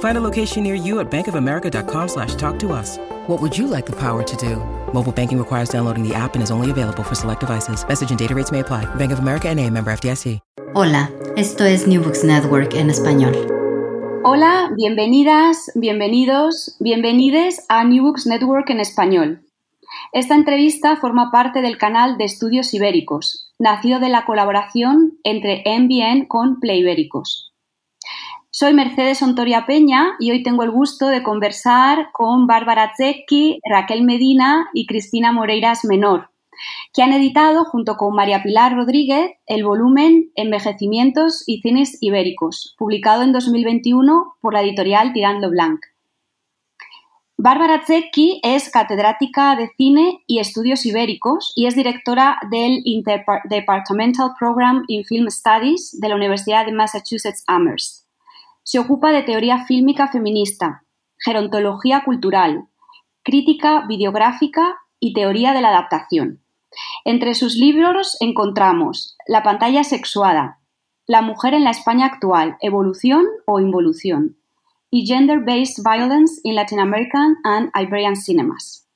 Find a location near you at bankofamerica.com slash talk to us. What would you like the power to do? Mobile banking requires downloading the app and is only available for select devices. Message and data rates may apply. Bank of America and a member FDIC. Hola, esto es New Books Network en español. Hola, bienvenidas, bienvenidos, bienvenides a New Books Network en español. Esta entrevista forma parte del canal de estudios ibéricos, nacido de la colaboración entre MBN con Play Ibéricos. Soy Mercedes Ontoria Peña y hoy tengo el gusto de conversar con Bárbara Zecchi, Raquel Medina y Cristina Moreiras Menor, que han editado junto con María Pilar Rodríguez el volumen Envejecimientos y Cines Ibéricos, publicado en 2021 por la editorial Tirando Blanc. Bárbara Zecchi es catedrática de cine y estudios ibéricos y es directora del Interdepartmental Program in Film Studies de la Universidad de Massachusetts Amherst. Se ocupa de teoría fílmica feminista, gerontología cultural, crítica videográfica y teoría de la adaptación. Entre sus libros encontramos La pantalla sexuada, La mujer en la España actual, evolución o involución, y Gender-Based Violence in Latin American and Iberian Cinemas.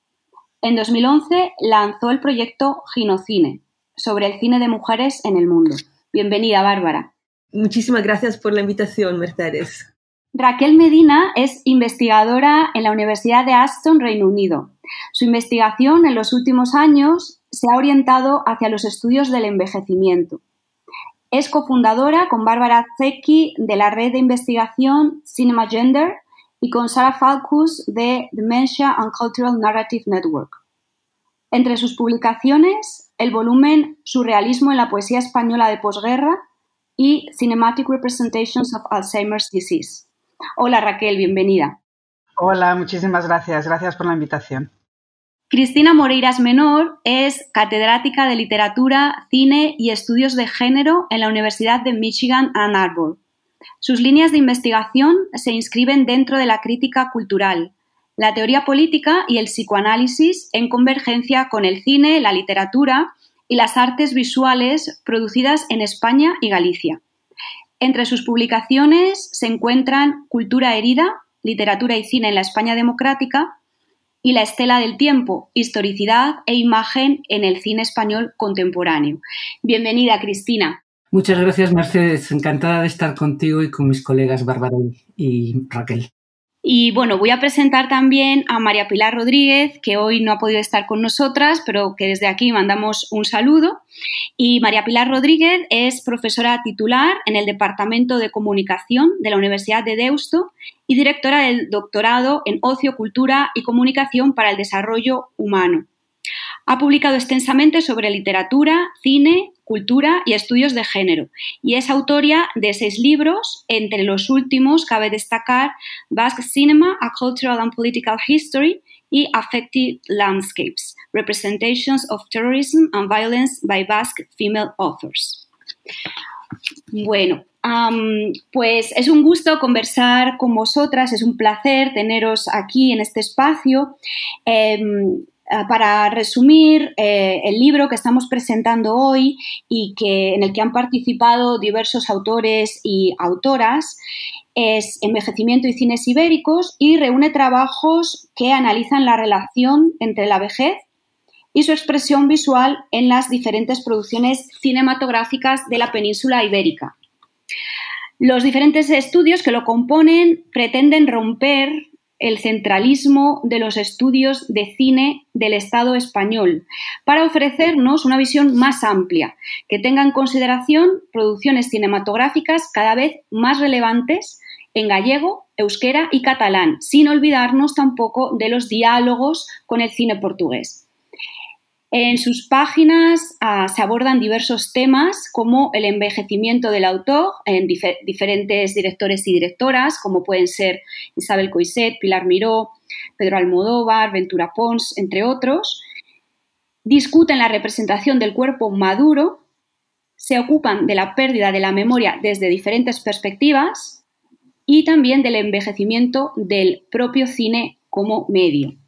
En 2011 lanzó el proyecto Ginocine, sobre el cine de mujeres en el mundo. Bienvenida, Bárbara. Muchísimas gracias por la invitación, Mercedes. Raquel Medina es investigadora en la Universidad de Aston, Reino Unido. Su investigación en los últimos años se ha orientado hacia los estudios del envejecimiento. Es cofundadora con Bárbara Zecchi de la red de investigación Cinema Gender y con Sara Falkus de Dementia and Cultural Narrative Network. Entre sus publicaciones, el volumen Surrealismo en la poesía española de posguerra y Cinematic Representations of Alzheimer's Disease. Hola Raquel, bienvenida. Hola, muchísimas gracias. Gracias por la invitación. Cristina Moreiras Menor es catedrática de literatura, cine y estudios de género en la Universidad de Michigan Ann Arbor. Sus líneas de investigación se inscriben dentro de la crítica cultural, la teoría política y el psicoanálisis en convergencia con el cine, la literatura y las artes visuales producidas en España y Galicia. Entre sus publicaciones se encuentran Cultura herida, Literatura y cine en la España democrática y La estela del tiempo, Historicidad e imagen en el cine español contemporáneo. Bienvenida, Cristina. Muchas gracias, Mercedes. Encantada de estar contigo y con mis colegas Bárbara y Raquel. Y bueno, voy a presentar también a María Pilar Rodríguez, que hoy no ha podido estar con nosotras, pero que desde aquí mandamos un saludo. Y María Pilar Rodríguez es profesora titular en el Departamento de Comunicación de la Universidad de Deusto y directora del doctorado en Ocio, Cultura y Comunicación para el Desarrollo Humano. Ha publicado extensamente sobre literatura, cine, cultura y estudios de género y es autoria de seis libros. Entre los últimos cabe destacar Basque Cinema, A Cultural and Political History y Affected Landscapes, Representations of Terrorism and Violence by Basque Female Authors. Bueno, pues es un gusto conversar con vosotras, es un placer teneros aquí en este espacio. Em, para resumir, eh, el libro que estamos presentando hoy y que, en el que han participado diversos autores y autoras es Envejecimiento y cines ibéricos y reúne trabajos que analizan la relación entre la vejez y su expresión visual en las diferentes producciones cinematográficas de la península ibérica. Los diferentes estudios que lo componen pretenden romper el centralismo de los estudios de cine del Estado español para ofrecernos una visión más amplia, que tenga en consideración producciones cinematográficas cada vez más relevantes en gallego, euskera y catalán, sin olvidarnos tampoco de los diálogos con el cine portugués. En sus páginas ah, se abordan diversos temas como el envejecimiento del autor en diferentes directores y directoras, como pueden ser Isabel Coiset, Pilar Miró, Pedro Almodóvar, Ventura Pons, entre otros. Discuten la representación del cuerpo maduro, se ocupan de la pérdida de la memoria desde diferentes perspectivas y también del envejecimiento del propio cine como medio.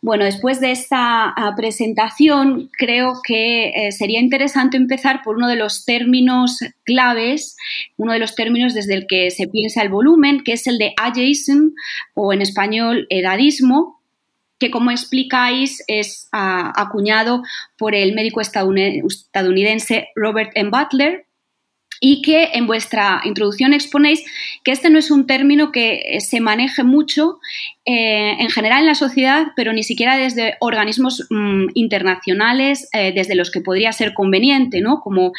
Bueno, después de esta ah, presentación, creo que eh, sería interesante empezar por uno de los términos claves, uno de los términos desde el que se piensa el volumen, que es el de ageism o en español edadismo, que como explicáis es ah, acuñado por el médico estadounidense Robert M. Butler y que en vuestra introducción exponéis que este no es un término que eh, se maneje mucho eh, en general en la sociedad, pero ni siquiera desde organismos mm, internacionales eh, desde los que podría ser conveniente, ¿no? como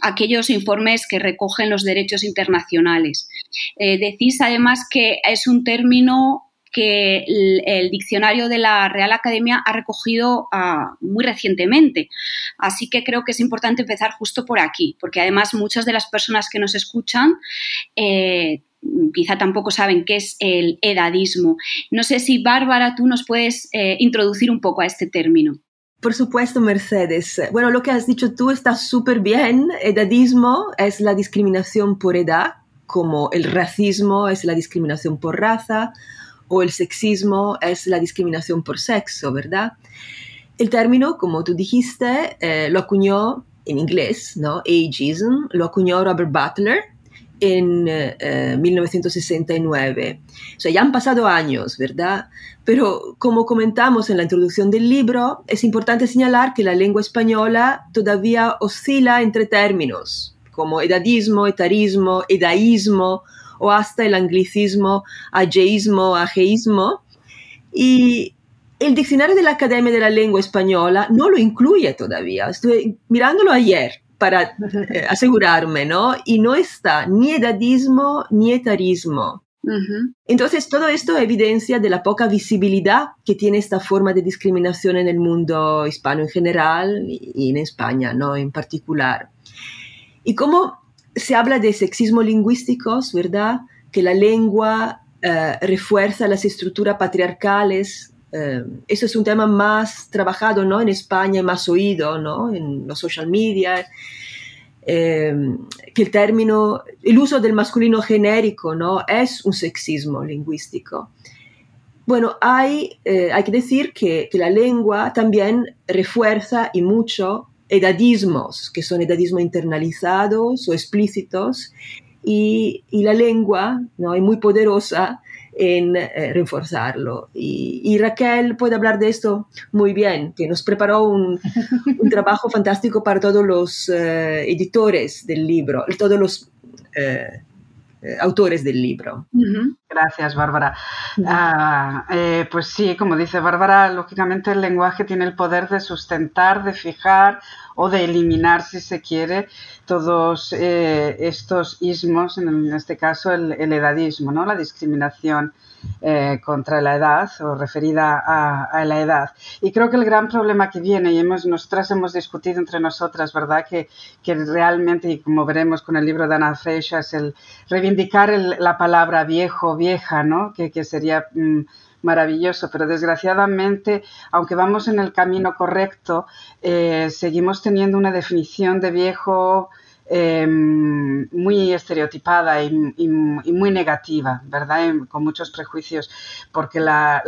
aquellos informes que recogen los derechos internacionales. decís además que es un término que el, diccionario de la Real Academia ha recogido ah, muy recientemente. Así que creo que es importante empezar justo por aquí, porque además muchas de las personas que nos escuchan eh, quizá tampoco saben qué es el edadismo. No sé si, Bárbara, tú nos puedes eh, introducir un poco a este término. Por supuesto, Mercedes. Bueno, lo que has dicho tú está súper bien. Edadismo es la discriminación por edad, como el racismo es la discriminación por raza o el sexismo es la discriminación por sexo, ¿verdad? El término, como tú dijiste, eh, lo acuñó en inglés, ¿no? Ageism, lo acuñó Robert Butler en 1969. Eh, o sea, ya han pasado años, ¿verdad? Pero como comentamos en la introducción del libro, es importante señalar que la lengua española todavía oscila entre términos como edadismo, etarismo, edaísmo o hasta el anglicismo ageísmo, ageísmo. Y el diccionario de la Academia de la Lengua Española no lo incluye todavía. Estuve mirándolo ayer para eh, asegurarme, ¿no? Y no está ni edadismo ni etarismo. Entonces, todo esto evidencia de la poca visibilidad que tiene esta forma de discriminación en el mundo hispano en general y en España, ¿no? En particular. Y cómo se habla de sexismo lingüísticos, ¿verdad? Que la lengua eh, refuerza las estructuras patriarcales. Eh, eso es un tema más trabajado, ¿no? En España, más oído, ¿no? En los social media. Eh, que el término, el uso del masculino genérico, ¿no? Es un sexismo lingüístico. Bueno, hay, hay que decir que, que la lengua también refuerza y mucho edadismos, que son edadismos internalizados o explícitos, y, la lengua ¿no? es muy poderosa en eh, reforzarlo. Y, Raquel puede hablar de esto muy bien, que nos preparó un, trabajo fantástico para todos los eh, editores del libro, todos los eh, autores del libro. Gracias, Bárbara. Ah, pues sí, como dice Bárbara, lógicamente el lenguaje tiene el poder de sustentar, de fijar o de eliminar, si se quiere, todos eh, estos ismos, en, este caso el, edadismo, ¿no? la discriminación eh, contra la edad o referida a, la edad. Y creo que el gran problema que viene, y hemos, nosotras hemos discutido entre nosotras, ¿verdad? Que, que realmente, y como veremos con el libro de Ana Freixas, el reivindicar la palabra viejo, vieja, ¿no? Que, sería... Mm, maravilloso, pero desgraciadamente, aunque vamos en el camino correcto, eh, seguimos teniendo una definición de viejo em, muy estereotipada y, muy negativa, ¿verdad? con muchos prejuicios, porque la,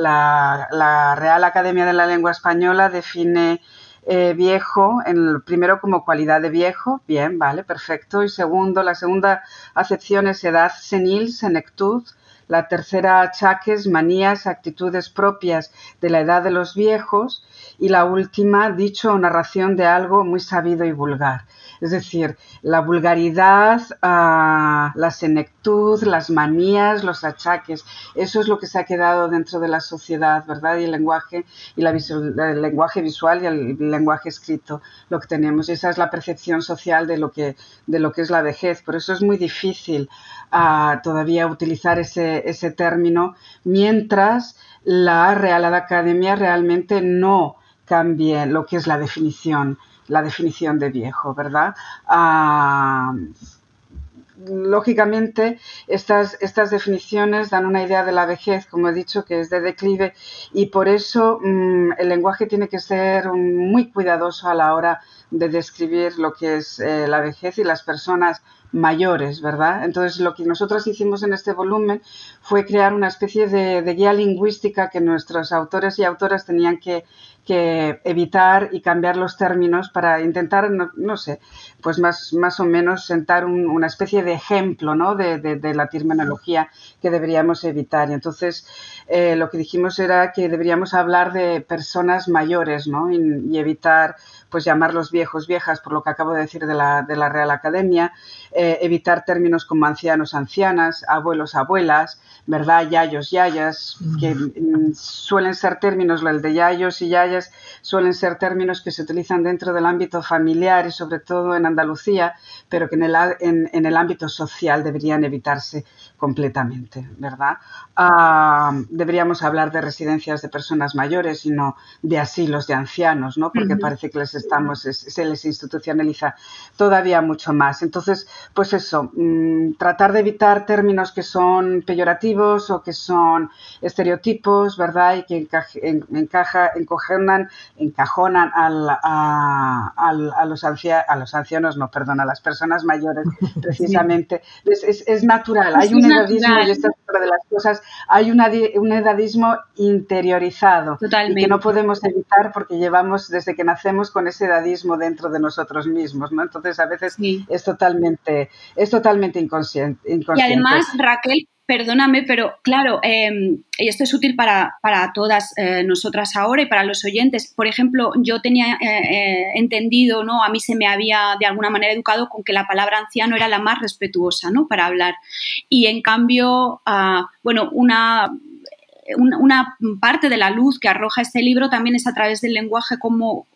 Real Academia de la Lengua Española define eh, viejo, en primero como cualidad de viejo, bien, vale, perfecto. Y segundo, la segunda acepción es edad senil, senectud. La tercera, achaques, manías, actitudes propias de la edad de los viejos. Y la última, dicho o narración de algo muy sabido y vulgar. Es decir, la vulgaridad, ah, la senectud, las manías, los achaques, eso es lo que se ha quedado dentro de la sociedad, ¿verdad? Y el lenguaje, y la el lenguaje visual y el lenguaje escrito, lo que tenemos. Esa es la percepción social de lo que, de lo que es la vejez. Por eso es muy difícil ah, todavía utilizar ese, ese término, mientras la Real Academia realmente no cambie lo que es la definición la definición de viejo, ¿verdad? Ah, lógicamente, estas, estas definiciones dan una idea de la vejez, como he dicho, que es de declive y por eso mm, el lenguaje tiene que ser muy cuidadoso a la hora de describir lo que es eh, la vejez y las personas mayores, ¿verdad? Entonces, lo que nosotros hicimos en este volumen fue crear una especie de, de guía lingüística que nuestros autores y autoras tenían que que evitar y cambiar los términos para intentar, no, sé, pues más, más o menos sentar una especie de ejemplo ¿no? de, la terminología que deberíamos evitar. Y entonces eh, lo que dijimos era que deberíamos hablar de personas mayores ¿no? y, evitar pues llamarlos viejos, viejas, por lo que acabo de decir de la, de la Real Academia, eh, evitar términos como ancianos, ancianas, abuelos, abuelas, ¿verdad? Yayos, yayas, que mm, suelen ser términos, el de yayos y yayas suelen ser términos que se utilizan dentro del ámbito familiar y sobre todo en Andalucía, pero que en el, en, el ámbito social deberían evitarse completamente, ¿verdad? Ah, deberíamos hablar de residencias de personas mayores y no de asilos de ancianos, ¿no? Porque parece que les estamos, se les institucionaliza todavía mucho más. Entonces, pues eso, mm, tratar de evitar términos que son peyorativos o que son estereotipos, ¿verdad? Y que encaja, encojonan, encajonan al, a, los a los ancianos, no, perdón, a las personas mayores, precisamente. Es, natural, hay un edadismo, y esta es otra de las cosas, hay un edadismo interiorizado y que no podemos evitar porque llevamos desde que nacemos con ese edadismo dentro de nosotros mismos, ¿no? Entonces a veces es totalmente, es totalmente inconsciente, Y además, Raquel, Perdóname, pero claro, em, y esto es útil para, todas eh, nosotras ahora y para los oyentes. Por ejemplo, yo tenía eh, eh, entendido, ¿no? A mí se me había de alguna manera educado con que la palabra anciano era la más respetuosa, ¿no? Para hablar. Y en cambio, ah, bueno, una una, parte de la luz que arroja este libro también es a través del lenguaje como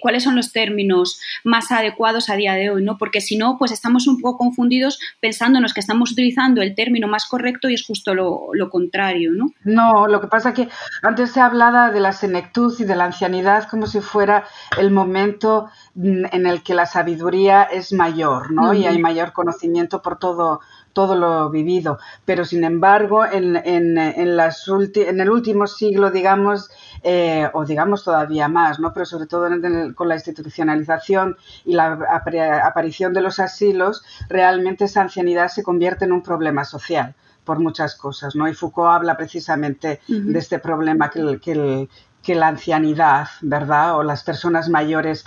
cuáles son los términos más adecuados a día de hoy, ¿no? Porque si no, pues estamos un poco confundidos pensándonos que estamos utilizando el término más correcto y es justo lo, contrario, ¿no? No, lo que pasa es que antes se hablaba de la senectud y de la ancianidad como si fuera el momento en el que la sabiduría es mayor, ¿no? Y hay mayor conocimiento por todo todo lo vivido. Pero sin embargo, en, en, en, las en el último siglo, digamos, eh, o digamos todavía más, ¿no? pero sobre todo con la institucionalización y la aparición de los asilos, realmente esa ancianidad se convierte en un problema social por muchas cosas, ¿no? Y Foucault habla precisamente de este problema que que que la ancianidad, ¿verdad? O las personas mayores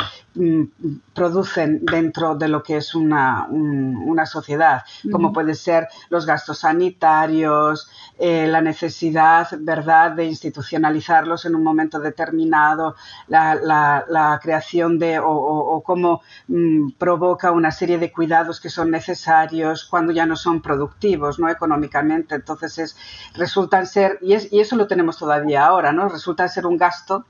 producen dentro de lo que es una, una sociedad, como puede ser los gastos sanitarios, eh, la necesidad, ¿verdad?, de institucionalizarlos en un momento determinado, la, la, creación de, o, o, cómo mm, provoca una serie de cuidados que son necesarios cuando ya no son productivos, ¿no?, económicamente. Entonces, es, resultan ser, y, es, y eso lo tenemos todavía ahora, ¿no?, resulta ser un gasto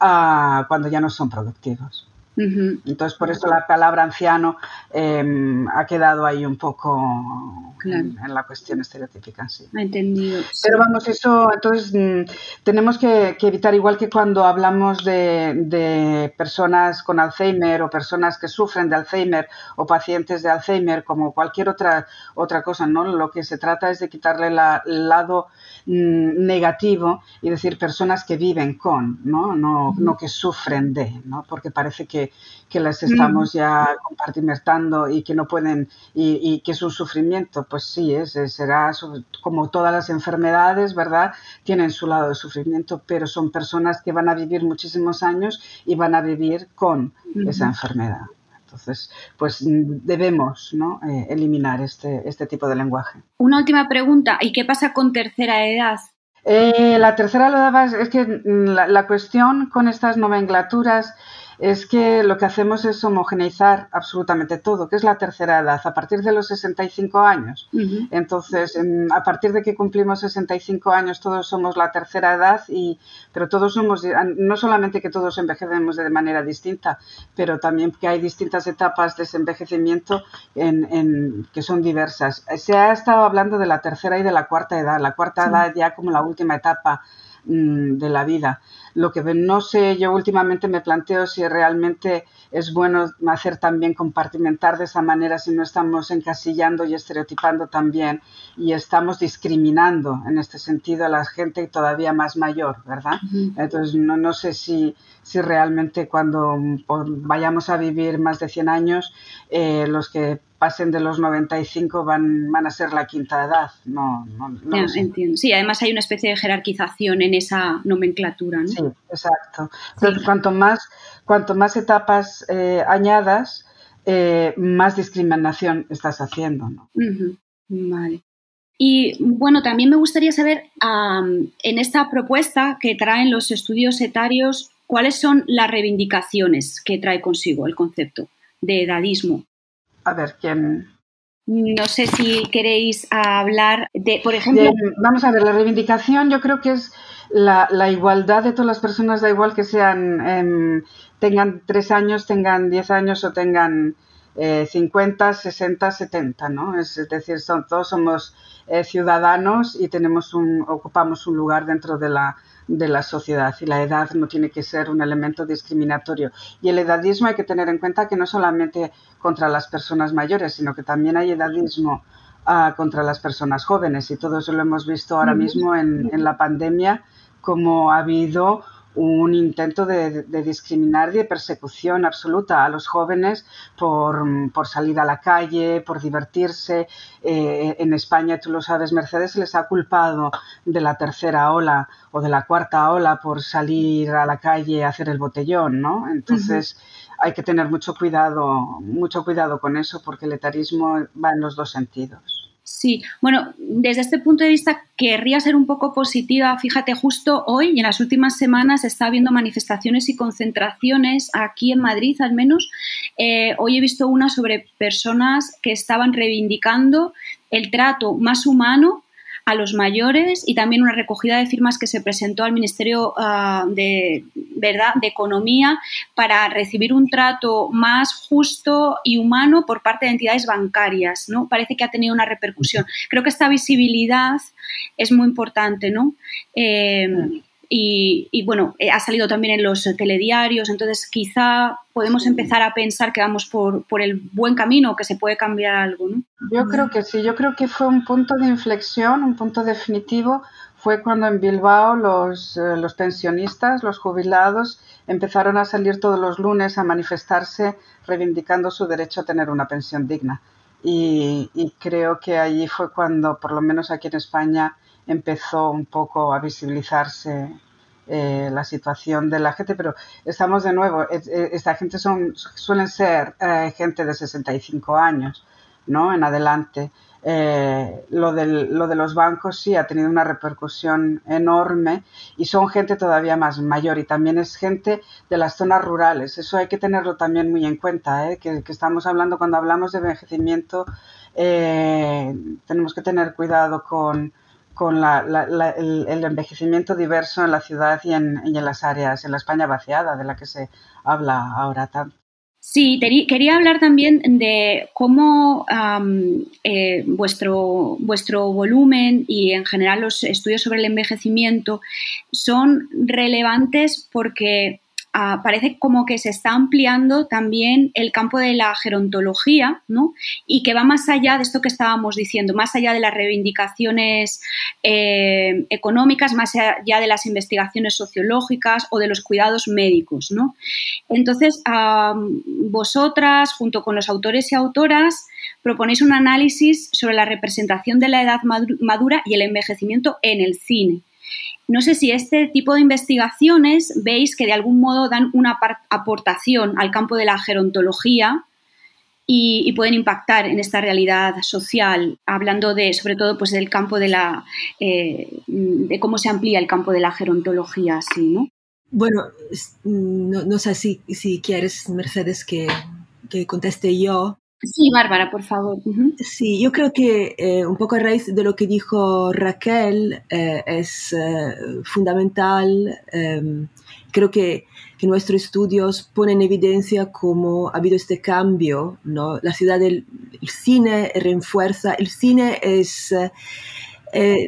ah, cuando ya no son productivos. Entonces, por eso la palabra anciano em, ha quedado ahí un poco en, la cuestión estereotípica. Sí. Entendido. Pero vamos, eso, entonces mm, tenemos que, evitar, igual que cuando hablamos de, personas con Alzheimer o personas que sufren de Alzheimer o pacientes de Alzheimer, como cualquier otra, otra cosa, ¿no? Lo que se trata es de quitarle el lado mm, negativo y decir personas que viven con, ¿no? No, no que sufren de, ¿no? Porque parece que, que las estamos ya compartimentando y que no pueden, y, que es un sufrimiento, pues sí, es, será como todas las enfermedades, ¿verdad? Tienen su lado de sufrimiento, pero son personas que van a vivir muchísimos años y van a vivir con esa enfermedad. Entonces, pues debemos ¿no? Eh, eliminar este, este tipo de lenguaje. Una última pregunta, ¿y qué pasa con tercera edad? Eh, la tercera edad es que la, la cuestión con estas nomenclaturas es que lo que hacemos es homogeneizar absolutamente todo, que es la tercera edad, a partir de los 65 años. Entonces, a partir de que cumplimos 65 años, todos somos la tercera edad, y, pero todos somos, no solamente que todos envejecemos de manera distinta, pero también que hay distintas etapas de ese envejecimiento en, que son diversas. Se ha estado hablando de la tercera y de la cuarta edad, la cuarta edad ya como la última etapa mm, de la vida. Lo que no sé, yo últimamente me planteo si realmente es bueno hacer también compartimentar de esa manera si no estamos encasillando y estereotipando también y estamos discriminando en este sentido a la gente todavía más mayor, ¿verdad? Entonces, no, no sé si, si realmente cuando vayamos a vivir más de 100 años, eh, los que pasen de los 95 van, van a ser la quinta edad. No, no, entiendo. Sí, además hay una especie de jerarquización en esa nomenclatura. ¿no? Sí, exacto. Entonces, cuanto, más, cuanto más etapas eh, añadas, eh, más discriminación estás haciendo. ¿no? Vale. Y bueno, también me gustaría saber, en esta propuesta que traen los estudios etarios, ¿cuáles son las reivindicaciones que trae consigo el concepto de edadismo? A ver, ¿quién? No sé si queréis hablar de, por ejemplo... vamos a ver, la reivindicación yo creo que es la, igualdad de todas las personas, da igual que sean, em, tengan tres años, tengan diez años o tengan eh, 50, 60, 70, ¿no? Es, decir, son, todos somos eh, ciudadanos y tenemos un, ocupamos un lugar dentro de la, de la sociedad y la edad no tiene que ser un elemento discriminatorio. Y el edadismo hay que tener en cuenta que no solamente contra las personas mayores, sino que también hay edadismo ah, contra las personas jóvenes y todo eso lo hemos visto ahora mismo en, en la pandemia, como ha habido un intento de, discriminar y de persecución absoluta a los jóvenes por, salir a la calle, por divertirse. Eh, en España, tú lo sabes, Mercedes se les ha culpado de la tercera ola o de la cuarta ola por salir a la calle a hacer el botellón, ¿no? Entonces hay que tener mucho cuidado, mucho cuidado con eso porque el etarismo va en los dos sentidos. Sí, bueno, desde este punto de vista querría ser un poco positiva. Fíjate, justo hoy y en las últimas semanas está habiendo manifestaciones y concentraciones aquí en Madrid, al menos. Eh, hoy he visto una sobre personas que estaban reivindicando el trato más humano a los mayores y también una recogida de firmas que se presentó al Ministerio ah, de, ¿verdad? de Economía para recibir un trato más justo y humano por parte de entidades bancarias. ¿no? Parece que ha tenido una repercusión. Creo que esta visibilidad es muy importante. ¿no? Eh, y, bueno, eh, ha salido también en los telediarios, entonces quizá podemos empezar a pensar que vamos por, el buen camino, que se puede cambiar algo, ¿no? Yo creo que sí, yo creo que fue un punto de inflexión, un punto definitivo, fue cuando en Bilbao los, eh, los pensionistas, los jubilados, empezaron a salir todos los lunes a manifestarse reivindicando su derecho a tener una pensión digna. Y, y creo que allí fue cuando, por lo menos aquí en España, empezó un poco a visibilizarse eh, la situación de la gente, pero estamos de nuevo, esta gente son, suelen ser eh, gente de 65 años, ¿no? En adelante. Eh, lo, de los bancos sí ha tenido una repercusión enorme y son gente todavía más mayor y también es gente de las zonas rurales. Eso hay que tenerlo también muy en cuenta, que, que, estamos hablando cuando hablamos de envejecimiento, tenemos que tener cuidado con, con el, envejecimiento diverso en la ciudad y en, las áreas, en la España vaciada, de la que se habla ahora tanto. Sí, quería hablar también de cómo eh, vuestro, vuestro volumen y en general los estudios sobre el envejecimiento son relevantes porque Ah, parece como que se está ampliando también el campo de la gerontología, ¿no? Y que va más allá de esto que estábamos diciendo, más allá de las reivindicaciones eh, económicas, más allá de las investigaciones sociológicas o de los cuidados médicos, ¿no? Entonces, vosotras, junto con los autores y autoras, proponéis un análisis sobre la representación de la edad madura y el envejecimiento en el cine. No sé si este tipo de investigaciones veis que de algún modo dan una aportación al campo de la gerontología y, pueden impactar en esta realidad social, hablando de, sobre todo, pues del campo de la, eh, de cómo se amplía el campo de la gerontología, así, ¿no? Bueno, no, sé si, si quieres, Mercedes, que, que conteste yo. Sí, Bárbara, por favor. Sí, yo creo que eh, un poco a raíz de lo que dijo Raquel eh, es eh, fundamental. Em, creo que, que, nuestros estudios ponen en evidencia cómo ha habido este cambio. ¿no? La ciudad del cine refuerza. El cine es...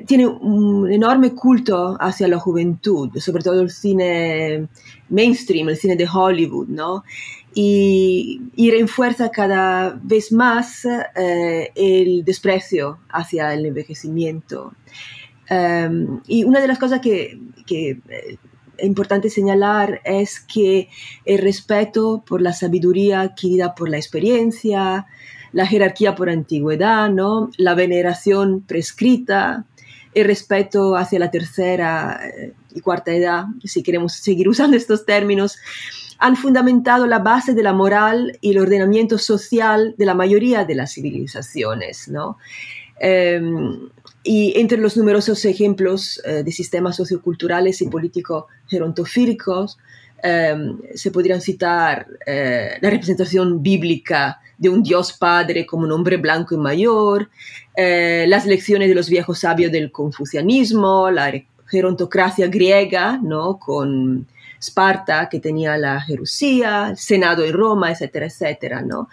tiene un enorme culto hacia la juventud, sobre todo el cine mainstream, el cine de Hollywood, ¿no? Y, y refuerza cada vez más eh, el desprecio hacia el envejecimiento. Em, y una de las cosas que, que eh, es importante señalar es que el respeto por la sabiduría adquirida por la experiencia, la jerarquía por antigüedad, ¿no? la veneración prescrita, el respeto hacia la tercera eh, y cuarta edad, si queremos seguir usando estos términos, han fundamentado la base de la moral y el ordenamiento social de la mayoría de las civilizaciones. ¿no? Em, y entre los numerosos ejemplos eh, de sistemas socioculturales y políticos gerontofílicos, em, se podrían citar eh, la representación bíblica de un Dios Padre como un hombre blanco y mayor, eh, las lecciones de los viejos sabios del confucianismo, la gerontocracia griega, ¿no? con Esparta, que tenía la Jerusía, el Senado en Roma, etcétera, etcétera, ¿no?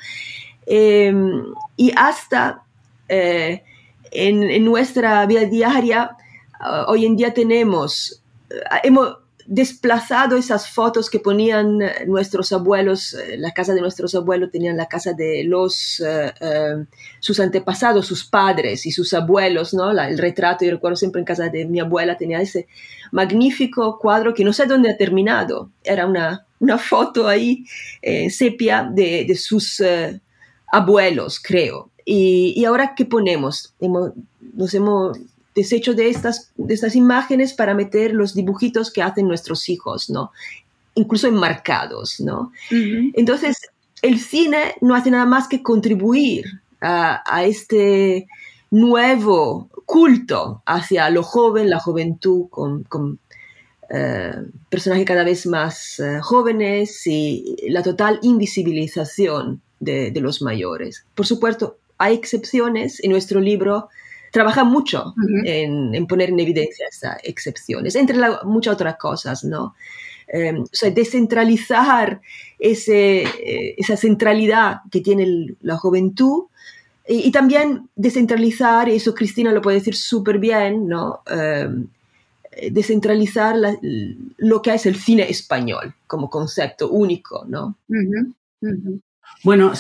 Em, y hasta eh, en, nuestra vida diaria, ah, hoy en día tenemos, ah, hemos desplazado esas fotos que ponían nuestros abuelos, eh, la casa de nuestros abuelos tenían la casa de los, eh, sus antepasados, sus padres y sus abuelos, ¿no? el retrato, yo recuerdo siempre en casa de mi abuela tenía ese magnífico cuadro que no sé dónde ha terminado. Era una, una foto ahí, eh, sepia, de, de sus eh, abuelos, creo. Y, y, ahora, ¿qué ponemos? Hemos, nos hemos deshecho de estas, de estas imágenes para meter los dibujitos que hacen nuestros hijos, ¿no? Incluso enmarcados, ¿no? Entonces, el cine no hace nada más que contribuir a, a este nuevo culto hacia lo joven, la juventud, con, eh, personajes cada vez más eh, jóvenes y la total invisibilización de, los mayores. Por supuesto, hay excepciones en nuestro libro. Trabaja mucho en, poner en evidencia esas excepciones, entre muchas otras cosas, ¿no? Em, o sea, descentralizar ese, eh, esa centralidad que tiene la juventud y, también descentralizar, y eso Cristina lo puede decir súper bien, ¿no? Em, descentralizar lo que es el cine español como concepto único, ¿no? Bueno,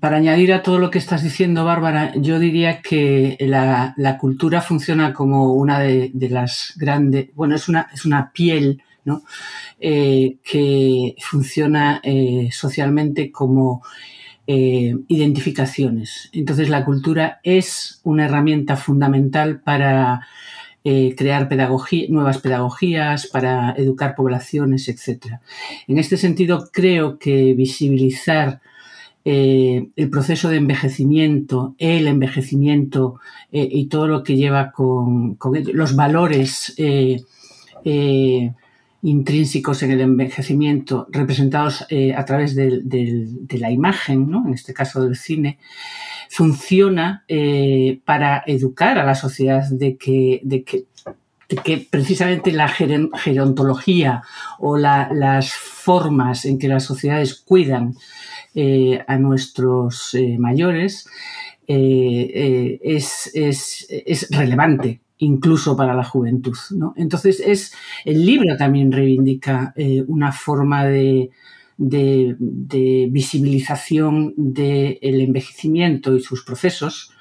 para añadir a todo lo que estás diciendo, Bárbara, yo diría que la, cultura funciona como una de, las grandes, bueno, es una, es una piel, ¿no? Eh, que funciona eh, socialmente como eh, identificaciones. Entonces la cultura es una herramienta fundamental para eh, crear nuevas pedagogías, para educar poblaciones, etc. En este sentido, creo que visibilizar eh, el proceso de envejecimiento, el envejecimiento y todo lo que lleva con, los valores intrínsecos en el envejecimiento representados eh, a través de, la imagen, ¿no? en este caso del cine, funciona eh, para educar a la sociedad de que, de que precisamente la gerontología o las formas en que las sociedades cuidan eh, a nuestros eh, mayores eh, es, es, relevante incluso para la juventud. Entonces, es, el libro también reivindica una forma de, de, visibilización del envejecimiento y sus procesos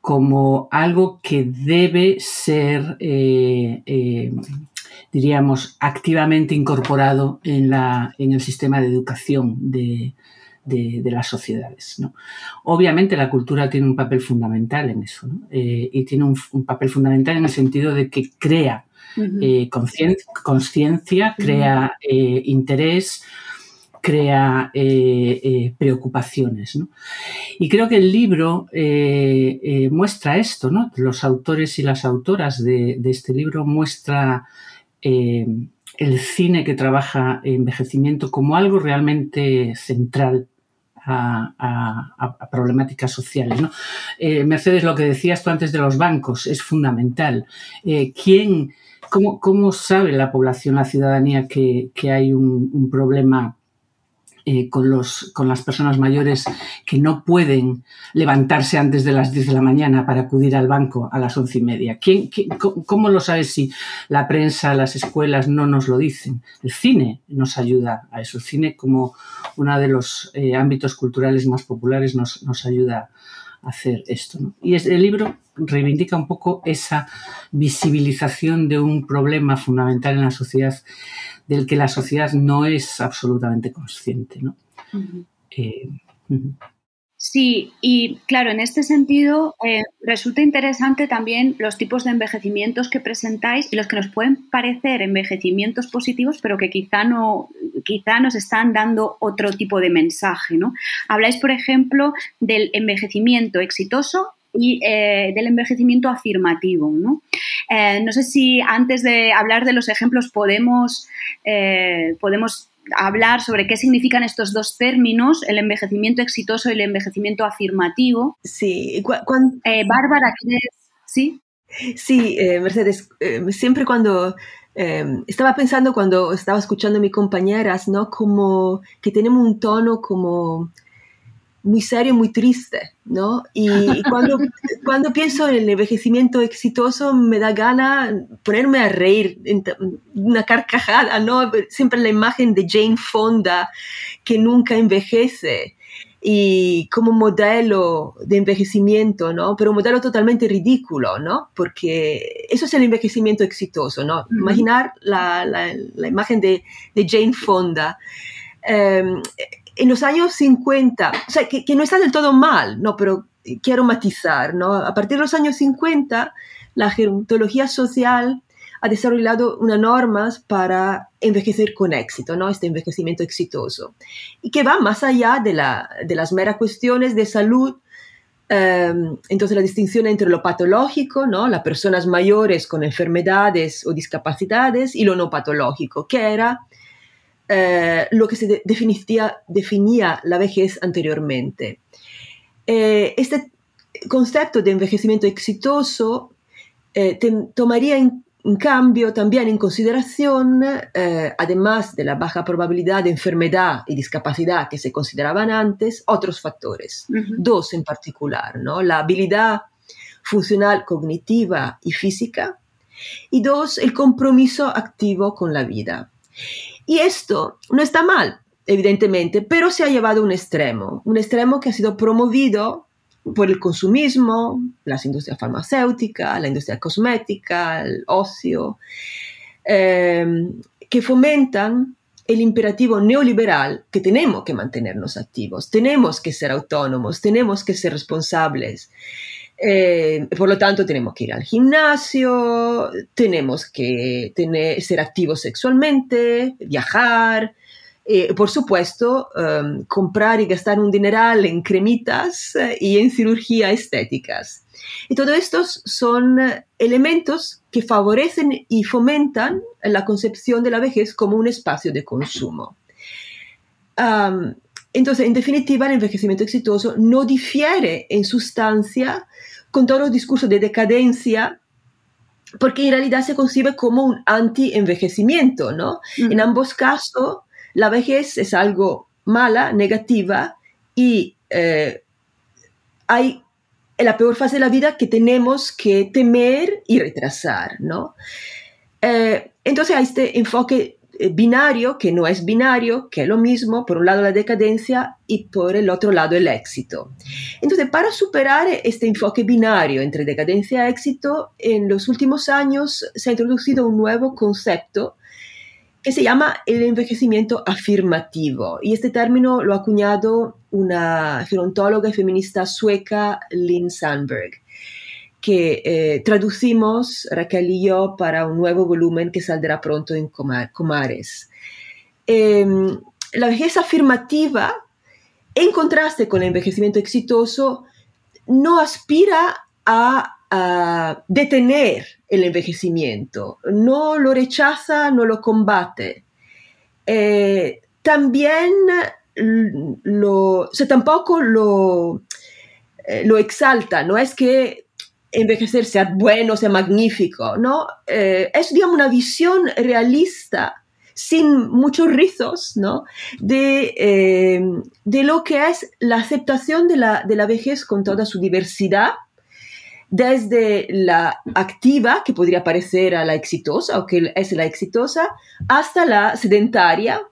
como algo que debe ser, eh, eh, diríamos, activamente incorporado en, la, en, el sistema de educación de, las sociedades. Obviamente la cultura tiene un papel fundamental en eso eh, y tiene un, papel fundamental en el sentido de que crea conciencia, crea interés, crea eh, eh, preocupaciones. Y creo que el libro eh, muestra esto, ¿no? los autores y las autoras de, este libro muestra el cine que trabaja envejecimiento como algo realmente central a, problemáticas sociales. Mercedes, lo que decías tú antes de los bancos es fundamental. ¿quién, cómo, sabe la población, la ciudadanía, que, hay un problema eh, con, los, con las personas mayores que no pueden levantarse antes de las 10 de la mañana para acudir al banco a las once y media. ¿Quién, cómo lo sabes si la prensa, las escuelas no nos lo dicen? El cine nos ayuda a eso. El cine, como uno de los eh, ámbitos culturales más populares, nos, nos ayuda a hacer esto. Y el libro reivindica un poco esa visibilización de un problema fundamental en la sociedad del que la sociedad no es absolutamente consciente. ¿no? Eh, sí, y claro, en este sentido eh, resulta interesante también los tipos de envejecimientos que presentáis y los que nos pueden parecer envejecimientos positivos, pero que quizá no, quizá nos están dando otro tipo de mensaje. ¿no? Habláis, por ejemplo, del envejecimiento exitoso y eh, del envejecimiento afirmativo. ¿no? Eh, no sé si antes de hablar de los ejemplos podemos, eh, podemos hablar sobre qué significan estos dos términos, el envejecimiento exitoso y el envejecimiento afirmativo. Sí, Bárbara, ¿quieres? Sí. Sí, Mercedes, siempre cuando estaba pensando cuando estaba escuchando a mis compañeras, ¿no? Como que tenemos un tono como muy serio, muy triste, ¿no? Y, cuando, cuando pienso en el envejecimiento exitoso, me da gana ponerme a reír, una carcajada, ¿no? Siempre la imagen de Jane Fonda, que nunca envejece, y como modelo de envejecimiento, ¿no? Pero un modelo totalmente ridículo, ¿no? Porque eso es el envejecimiento exitoso, ¿no? Imaginar la, la, la, imagen de, de Jane Fonda. Em, en los años 50, o sea, que, no está del todo mal, no, pero quiero matizar, ¿no? A partir de los años 50, la gerontología social ha desarrollado unas normas para envejecer con éxito, ¿no? Este envejecimiento exitoso. Y que va más allá de, la, de las meras cuestiones de salud. Em, entonces, la distinción entre lo patológico, ¿no? Las personas mayores con enfermedades o discapacidades y lo no patológico, que era eh, lo que se definía, definía, la vejez anteriormente. Eh, este concepto de envejecimiento exitoso eh, tomaría en, cambio también en consideración, además de la baja probabilidad de enfermedad y discapacidad que se consideraban antes, otros factores, dos en particular, ¿no? la habilidad funcional cognitiva y física, y dos, el compromiso activo con la vida. Y esto no está mal, evidentemente, pero se ha llevado a un extremo, un extremo que ha sido promovido por el consumismo, las industrias farmacéuticas, la industria cosmética, el ocio, em, que fomentan el imperativo neoliberal que tenemos que mantenernos activos, tenemos que ser autónomos, tenemos que ser responsables. Eh, por lo tanto, tenemos que ir al gimnasio, tenemos que tener, ser activos sexualmente, viajar, eh, por supuesto, em, comprar y gastar un dineral en cremitas eh, y en cirugía estéticas. Y todos estos son elementos que favorecen y fomentan la concepción de la vejez como un espacio de consumo. entonces, en definitiva, el envejecimiento exitoso no difiere en sustancia con todos los discursos de decadencia porque en realidad se concibe como un anti-envejecimiento, ¿no? En ambos casos, la vejez es algo mala, negativa, y eh, hay la peor fase de la vida que tenemos que temer y retrasar, ¿no? Eh, entonces hay este enfoque binario, que no es binario, que es lo mismo, por un lado la decadencia y por el otro lado el éxito. Entonces, para superar este enfoque binario entre decadencia y éxito, en los últimos años se ha introducido un nuevo concepto que se llama el envejecimiento afirmativo. Y este término lo ha acuñado una gerontóloga y feminista sueca, Lynn Sandberg, que eh, traducimos Raquel y yo para un nuevo volumen que saldrá pronto en Comares. Em, la vejez afirmativa, en contraste con el envejecimiento exitoso, no aspira a detener el envejecimiento, no lo rechaza, no lo combate. Eh, también lo, tampoco lo, eh, lo exalta, no es que envejecer sea bueno, sea magnífico, ¿no? Eh, es, digamos, una visión realista, sin muchos rizos, ¿no? De, de lo que es la aceptación de la, de la vejez con toda su diversidad, desde la activa, que podría parecer a la exitosa o que es la exitosa, hasta la sedentaria.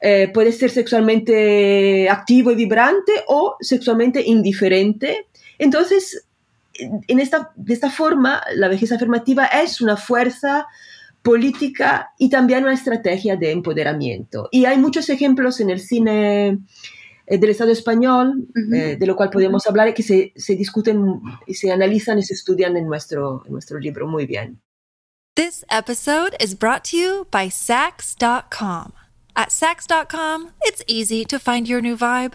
Eh, puede ser sexualmente activo y vibrante o sexualmente indiferente. Entonces, en esta, de esta forma, la vejez afirmativa es una fuerza política y también una estrategia de empoderamiento. Y hay muchos ejemplos en el cine eh, del Estado español, eh, de lo cual podemos hablar y que se, se discuten y se analizan y se estudian en nuestro, en nuestro libro muy bien. This episode is brought to you by Sax.com. At Sax.com, it's easy to find your new vibe.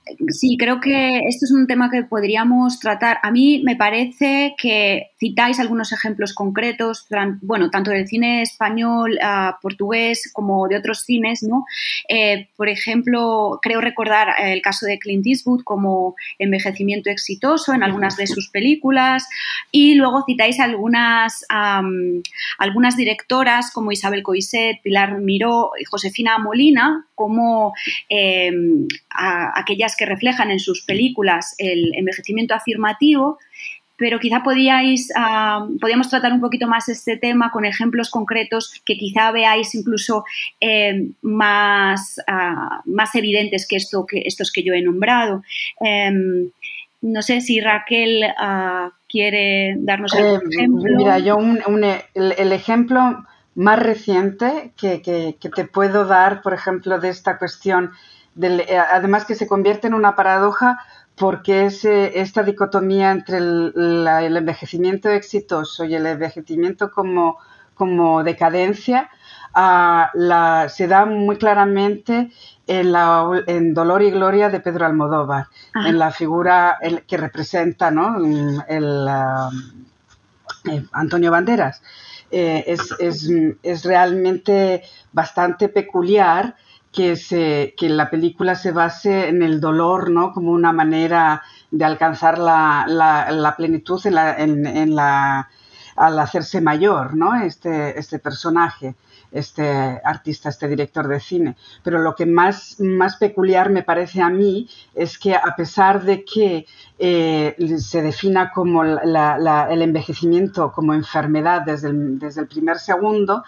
Sí, creo que esto es un tema que podríamos tratar. A mí me parece que citáis algunos ejemplos concretos, bueno, tanto del cine español, uh, portugués, como de otros cines, ¿no? Eh, por ejemplo, creo recordar el caso de Clint Eastwood como envejecimiento exitoso en algunas de sus películas y luego citáis algunas, um, algunas directoras como Isabel Coiset, Pilar Miró y Josefina Molina como eh, a, aquellas que reflejan en sus películas el envejecimiento afirmativo, pero quizá podíais, uh, podíamos tratar un poquito más este tema con ejemplos concretos que quizá veáis incluso eh, más, uh, más evidentes que, esto, que estos que yo he nombrado. Um, no sé si Raquel uh, quiere darnos algún ejemplo. Mira, yo un, un, el, el, ejemplo más reciente que, que, que, te puedo dar, por ejemplo, de esta cuestión eh, además que se convierte en una paradoja porque es esta dicotomía entre el, envejecimiento exitoso y el envejecimiento como, como decadencia ah, se da muy claramente en, la, en, Dolor y Gloria de Pedro Almodóvar, en la figura que representa ¿no? el, ah, eh, Antonio Banderas. Eh, es, es, es, realmente bastante peculiar que, se, que la película se base en el dolor, ¿no? Como una manera de alcanzar la, la, plenitud en la, en, la, al hacerse mayor, ¿no? Este, este personaje, este artista, este director de cine. Pero lo que más, más peculiar me parece a mí es que a pesar de que eh, se defina como el envejecimiento como enfermedad desde el, desde el primer segundo,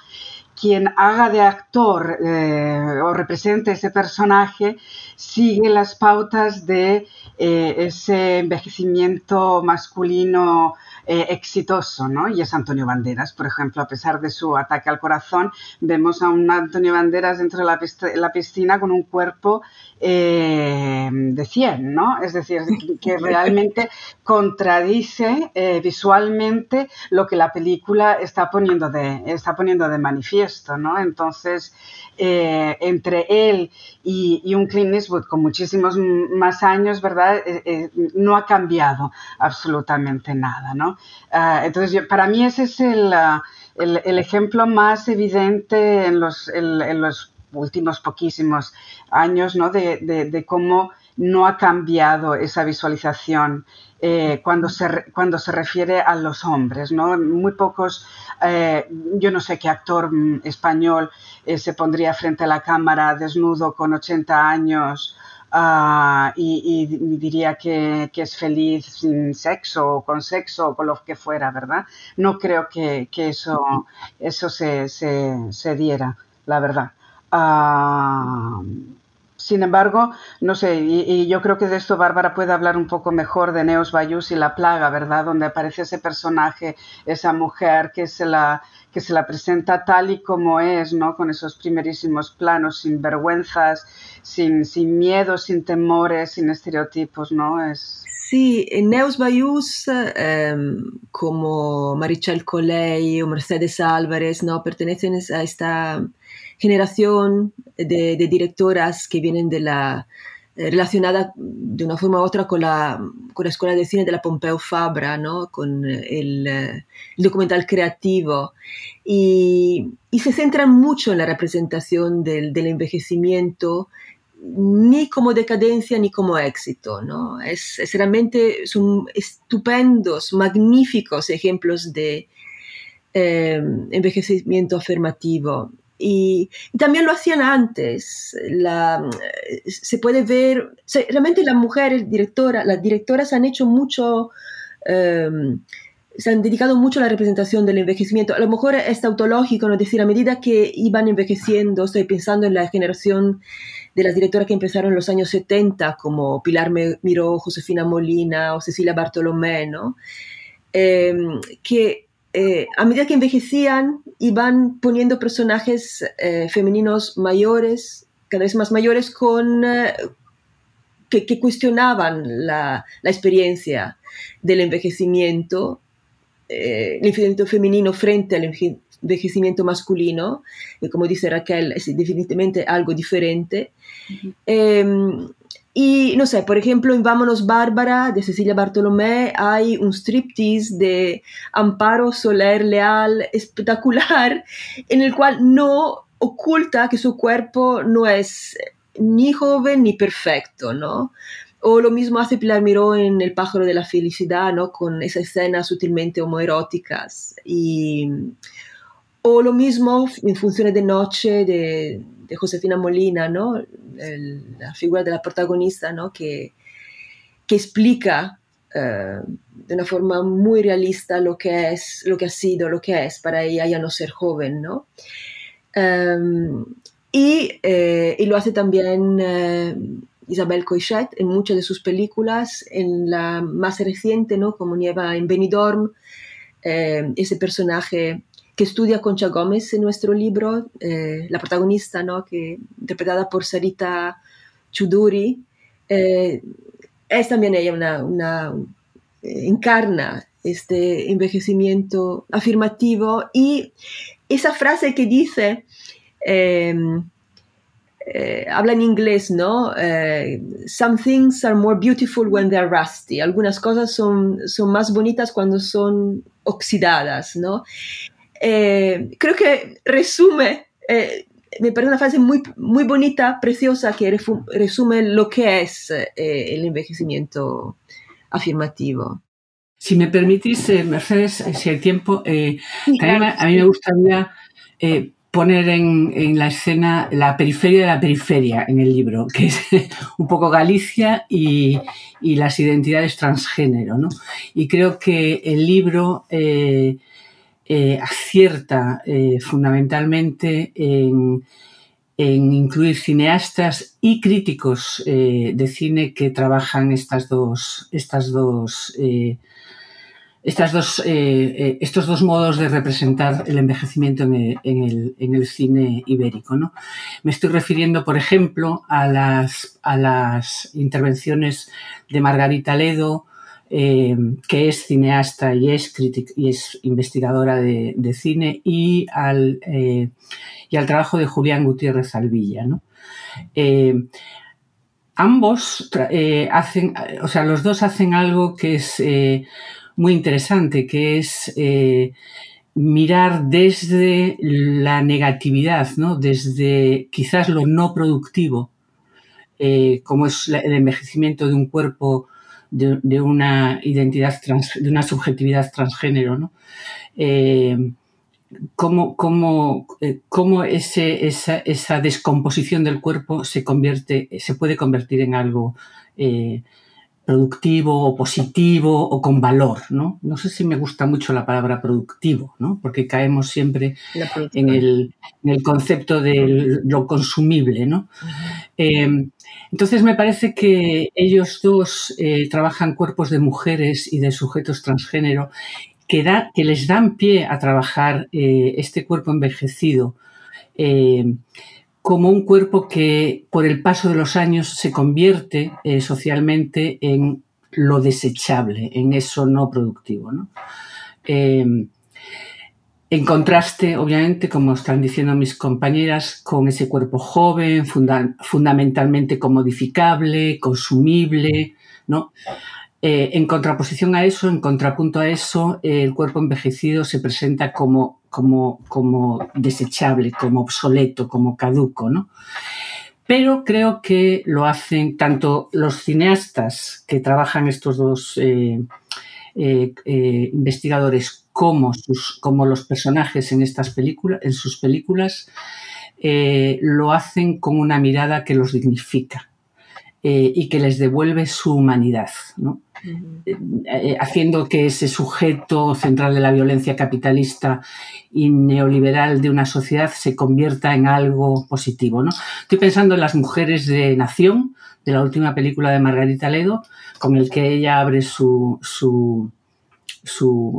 quien haga de actor eh, o represente ese personaje sigue las pautas de eh, ese envejecimiento masculino eh, exitoso, ¿no? Y es Antonio Banderas, por ejemplo, a pesar de su ataque al corazón, vemos a un Antonio Banderas dentro de la, piscina con un cuerpo eh, de 100, ¿no? Es decir, que realmente contradice eh, visualmente lo que la película está poniendo de, está poniendo de manifiesto, ¿no? Entonces, entre él y, un Clint Eastwood con muchísimos más años, ¿verdad? no ha cambiado absolutamente nada, ¿no? Ah, entonces, para mí ese es ah, el, el, ejemplo más evidente en los, últimos poquísimos años, ¿no? De, de, cómo no ha cambiado esa visualización eh, cuando, se, cuando se refiere a los hombres. ¿no? Muy pocos, eh, yo no sé qué actor mm, español eh, se pondría frente a la cámara desnudo con 80 años Ah, y, diría que, es feliz sin sexo o con sexo o con lo que fuera, ¿verdad? No creo que, eso, eso se, se, diera, la verdad. Ah, sin embargo, no sé, y, yo creo que de esto Bárbara puede hablar un poco mejor de Neos Bayus y La Plaga, ¿verdad? Donde aparece ese personaje, esa mujer que se la, que se la presenta tal y como es, ¿no? Con esos primerísimos planos, sin vergüenzas, sin, sin miedos, sin temores, sin estereotipos, ¿no? Es... Sí, Neus Bayús, em, como Marichal Coley o Mercedes Álvarez, ¿no? Pertenecen a esta generación de, directoras que vienen de eh, relacionada de una forma u otra con la, con la escuela de cine de la Pompeu Fabra, ¿no? con el, el documental creativo. Y, se centran mucho en la representación del, envejecimiento ni como decadencia ni como éxito, ¿no? Es, realmente, son estupendos, magníficos ejemplos de eh, envejecimiento afirmativo. Y, también lo hacían antes. se puede ver, realmente las mujeres directoras, las directoras han hecho mucho, eh, se han dedicado mucho a la representación del envejecimiento. A lo mejor es tautológico, ¿no? decir, a medida que iban envejeciendo, estoy pensando en la generación de las directoras que empezaron en los años 70, como Pilar Miró, Josefina Molina o Cecilia Bartolomé, ¿no? Em, que eh, a medida que envejecían iban poniendo personajes eh, femeninos mayores, cada vez más mayores, con, eh, que, que, cuestionaban la, la, experiencia del envejecimiento, el envejecimiento femenino frente al envejecimiento masculino, que como dice Raquel es definitivamente algo diferente. Em, y no sé, por ejemplo, en Vámonos Bárbara de Cecilia Bartolomé hay un striptease de Amparo Soler Leal espectacular en el cual no oculta que su cuerpo no es ni joven ni perfecto, ¿no? O lo mismo hace Pilar Miró en El pájaro de la felicidad, ¿no? Con esas escenas sutilmente homoeróticas. Y o lo mismo en Funciones de Noche de, Josefina Molina, ¿no? la figura de la protagonista, ¿no? Que, que explica eh, de una forma muy realista lo que es, lo que ha sido, lo que es para ella ya no ser joven, ¿no? Em, y, eh, y, lo hace también eh, Isabel Coixet en muchas de sus películas, en la más reciente, ¿no? Como Nieva en Benidorm, ese personaje que estudia Concha Gómez en nuestro libro, eh, la protagonista, ¿no? que, interpretada por Sarita Chuduri, eh, es también ella una, una eh, encarna este envejecimiento afirmativo y esa frase que dice, em, habla en inglés, ¿no? Some things are more beautiful when they're rusty. Algunas cosas son, son más bonitas cuando son oxidadas, ¿no? Eh, creo que resume, eh, me parece una frase muy, muy bonita, preciosa, que resume lo que es eh, el envejecimiento afirmativo. Si me permitís, Mercedes, si hay tiempo, a mí me gustaría poner en, la escena la periferia de la periferia en el libro, que es un poco Galicia y, las identidades transgénero. ¿no? Y creo que el libro acierta fundamentalmente en, incluir cineastas y críticos de cine que trabajan estas dos, estas dos estas dos, eh, eh, estos dos modos de representar el envejecimiento en el, cine ibérico. ¿no? Me estoy refiriendo, por ejemplo, a las, a las intervenciones de Margarita Ledo, eh, que es cineasta y es, y es investigadora de, cine, y al, y al trabajo de Julián Gutiérrez Alvilla. ambos hacen, o sea, los dos hacen algo que es muy interesante, que es eh, mirar desde la negatividad, ¿no? desde quizás lo no productivo, eh, como es el envejecimiento de un cuerpo, de, una identidad, de una subjetividad transgénero. ¿no? Eh, cómo, esa, descomposición del cuerpo se convierte, se puede convertir en algo productivo o positivo o con valor, ¿no? No sé si me gusta mucho la palabra productivo, ¿no? Porque caemos siempre en el, concepto de lo consumible, ¿no? Eh, entonces me parece que ellos dos eh, trabajan cuerpos de mujeres y de sujetos transgénero que, les dan pie a trabajar eh, este cuerpo envejecido como un cuerpo que por el paso de los años se convierte eh, socialmente en lo desechable, en eso no productivo. Em, en contraste, obviamente, como están diciendo mis compañeras, con ese cuerpo joven, fundamentalmente comodificable, consumible, ¿no? Eh, en contraposición a eso, en contrapunto a eso, el cuerpo envejecido se presenta como como, como desechable, como obsoleto, como caduco, ¿no? Pero creo que lo hacen tanto los cineastas que trabajan estos dos eh, eh, eh, investigadores como, sus, como los personajes en estas películas, en sus películas, lo hacen con una mirada que los dignifica y que les devuelve su humanidad. ¿no? Eh, haciendo que ese sujeto central de la violencia capitalista y neoliberal de una sociedad se convierta en algo positivo. ¿no? Estoy pensando en las mujeres de Nación, de la última película de Margarita Ledo, con el que ella abre su, su,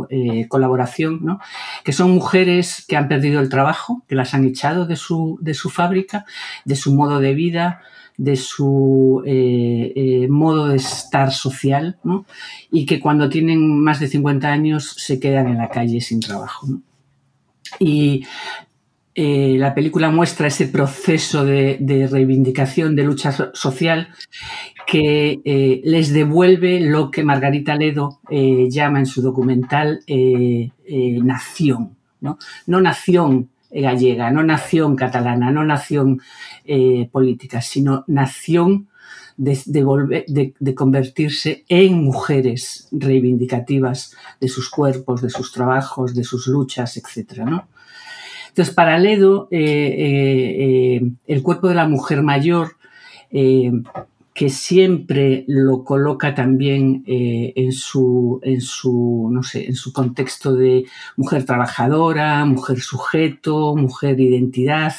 eh, colaboración, ¿no? que son mujeres que han perdido el trabajo, que las han echado de su, de su fábrica, de su modo de vida, de su eh, eh, modo de estar social y que cuando tienen más de 50 años se quedan en la calle sin trabajo. Y eh, la película muestra ese proceso de, reivindicación, de lucha social, que les devuelve lo que Margarita Ledo llama en su documental nación. ¿no? no nación gallega, no nación catalana, no nación eh, política, sino nación de, convertirse en mujeres reivindicativas de sus cuerpos, de sus trabajos, de sus luchas, etc. Entonces, para Ledo, eh, eh, el cuerpo de la mujer mayor que siempre lo coloca también eh, en, su, en, su, no sé, en su contexto de mujer trabajadora, mujer sujeto, mujer identidad.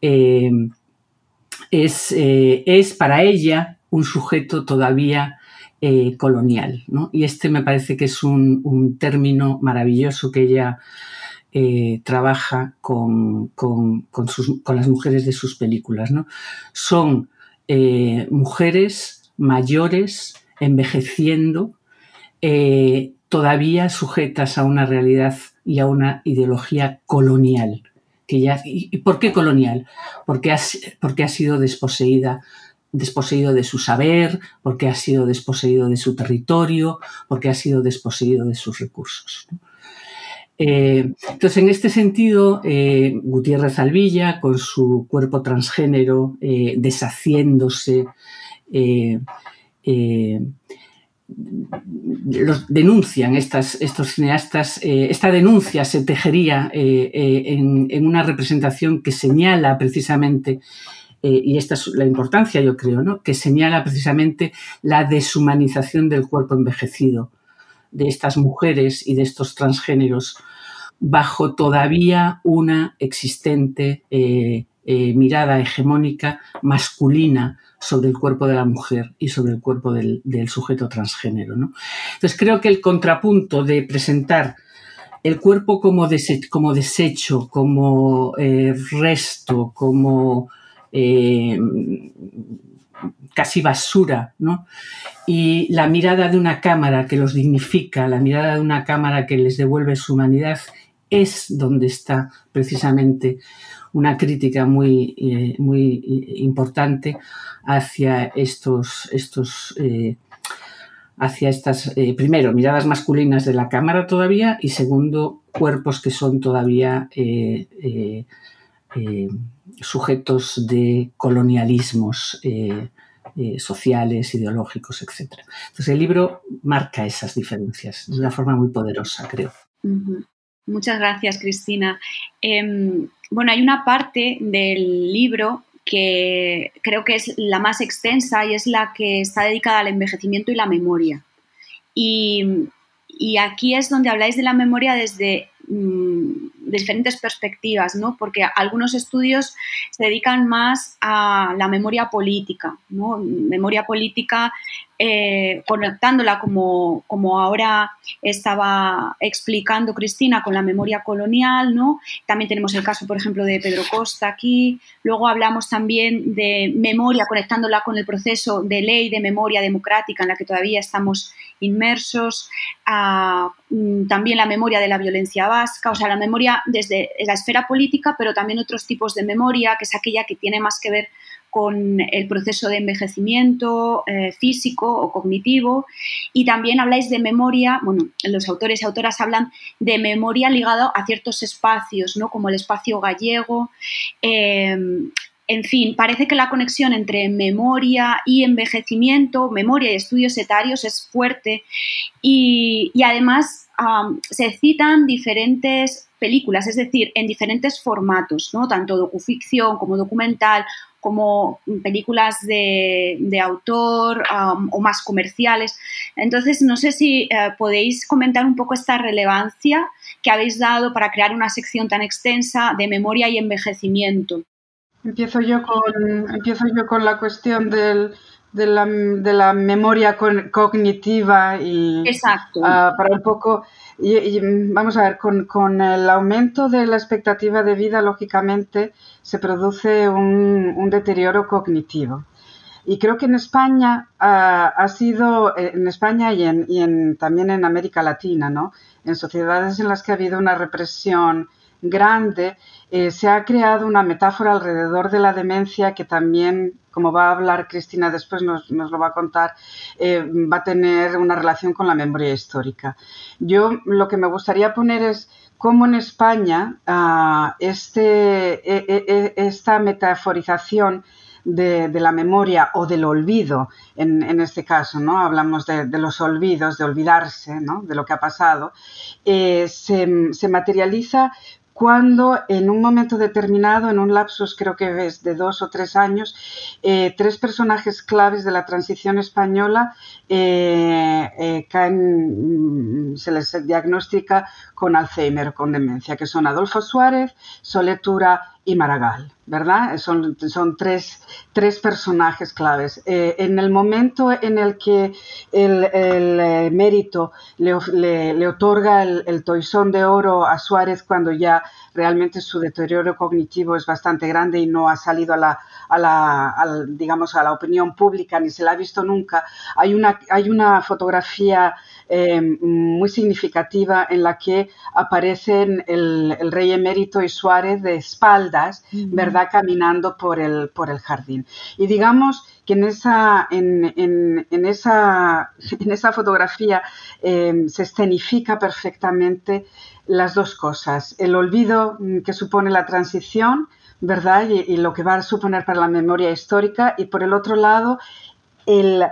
Eh, es, eh, es, para ella un sujeto todavía colonial. Y este me parece que es un, término maravilloso que ella trabaja con, con, con, las mujeres de sus películas. ¿no? Son eh, mujeres mayores envejeciendo, eh, todavía sujetas a una realidad y a una ideología colonial. Que ya, ¿Y por qué colonial? Porque ha, porque ha sido desposeída desposeído de su saber, porque ha sido desposeído de su territorio, porque ha sido desposeído de sus recursos. Eh, entonces, en este sentido, eh, Gutiérrez Alvilla, con su cuerpo transgénero, eh, deshaciéndose, denuncian estas, estos cineastas, esta denuncia se tejería en, una representación que señala precisamente y esta es la importancia, yo creo, ¿no? que señala precisamente la deshumanización del cuerpo envejecido de estas mujeres y de estos transgéneros bajo todavía una existente eh, eh, mirada hegemónica masculina sobre el cuerpo de la mujer y sobre el cuerpo del, sujeto transgénero. Entonces creo que el contrapunto de presentar el cuerpo como, como desecho, como eh, resto, como casi basura, ¿no? Y la mirada de una cámara que los dignifica, la mirada de una cámara que les devuelve su humanidad, es donde está precisamente una crítica muy, eh, muy importante hacia estos, estos hacia estas, eh, primero, miradas masculinas de la cámara todavía y segundo, cuerpos que son todavía eh, eh, sujetos de colonialismos sociales, ideológicos, etc. Entonces el libro marca esas diferencias de una forma muy poderosa, creo. Muchas gracias, Cristina. Em, bueno, hay una parte del libro que creo que es la más extensa y es la que está dedicada al envejecimiento y la memoria. Y, aquí es donde habláis de la memoria desde mm, diferentes perspectivas, ¿no? porque algunos estudios se dedican más a la memoria política, ¿no? memoria política eh, conectándola como, como, ahora estaba explicando Cristina con la memoria colonial, ¿no? También tenemos el caso, por ejemplo, de Pedro Costa aquí. Luego hablamos también de memoria, conectándola con el proceso de ley de memoria democrática en la que todavía estamos inmersos. Mm, también la memoria de la violencia vasca, o sea, la memoria desde la esfera política, pero también otros tipos de memoria, que es aquella que tiene más que ver con el proceso de envejecimiento eh, físico o cognitivo. Y también habláis de memoria, bueno, los autores y autoras hablan de memoria ligada a ciertos espacios, ¿no? como el espacio gallego. Eh, en fin, parece que la conexión entre memoria y envejecimiento, memoria y estudios etarios es fuerte y, además se citan diferentes películas, es decir, en diferentes formatos, ¿no? tanto docuficción como documental como películas de, autor o más comerciales. Entonces, no sé si eh, podéis comentar un poco esta relevancia que habéis dado para crear una sección tan extensa de memoria y envejecimiento. Empiezo yo con, empiezo yo con la cuestión del, de, la, de la memoria cognitiva y Exacto. Ah, para un poco y, vamos a ver, con, el aumento de la expectativa de vida, lógicamente, se produce un, deterioro cognitivo. Y creo que en España ah, ha sido, eh, en España y, en, también en América Latina, ¿no? en sociedades en las que ha habido una represión grande, eh, se ha creado una metáfora alrededor de la demencia que también, como va a hablar Cristina después, nos, lo va a contar, eh, va a tener una relación con la memoria histórica. Yo lo que me gustaría poner es cómo en España ah, este, e, e, e, esta metaforización de, la memoria o del olvido, en, este caso, ¿no? Hablamos de, los olvidos, de olvidarse, De lo que ha pasado, eh, se, materializa cuando en un momento determinado, en un lapsus creo que es de dos o tres años, eh, tres personajes claves de la transición española eh, eh, caen, mm, se les diagnostica con Alzheimer, con demencia, que son Adolfo Suárez, Soletura y Maragall, ¿verdad? Son, son tres, tres personajes claves. Eh, en el momento en el que el, el eh, mérito le, le, otorga el, el, toisón de oro a Suárez cuando ya realmente su deterioro cognitivo es bastante grande y no ha salido a la, a la digamos, a la opinión pública ni se la ha visto nunca, hay una, hay una fotografía eh, muy significativa en la que aparecen el, el rey emérito y Suárez de espalda ¿verdad? Caminando por el, por el jardín. Y digamos que en esa, en, esa, en esa fotografía em, se escenifica perfectamente las dos cosas, el olvido mm, que supone la transición, ¿verdad? Y, y, lo que va a suponer para la memoria histórica, y por el otro lado, el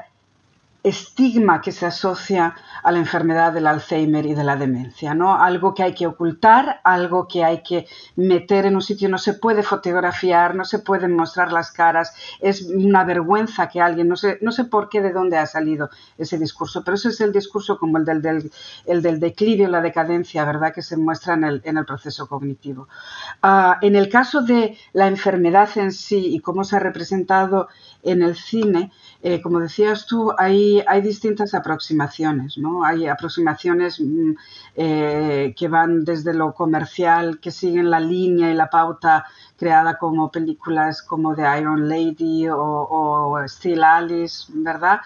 estigma que se asocia a la enfermedad del Alzheimer y de la demencia, ¿no? Algo que hay que ocultar, algo que hay que meter en un sitio, no se puede fotografiar, no se pueden mostrar las caras, es una vergüenza que alguien, no sé, no sé por qué, de dónde ha salido ese discurso, pero ese es el discurso como el del, del, el del declive o la decadencia, ¿verdad?, que se muestra en el, en el proceso cognitivo. Uh, en el caso de la enfermedad en sí y cómo se ha representado en el cine, eh, como decías tú, hay, hay distintas aproximaciones, ¿no? Hay aproximaciones mm, eh, que van desde lo comercial, que siguen la línea y la pauta creada como películas como The Iron Lady o, o Still Alice, ¿verdad?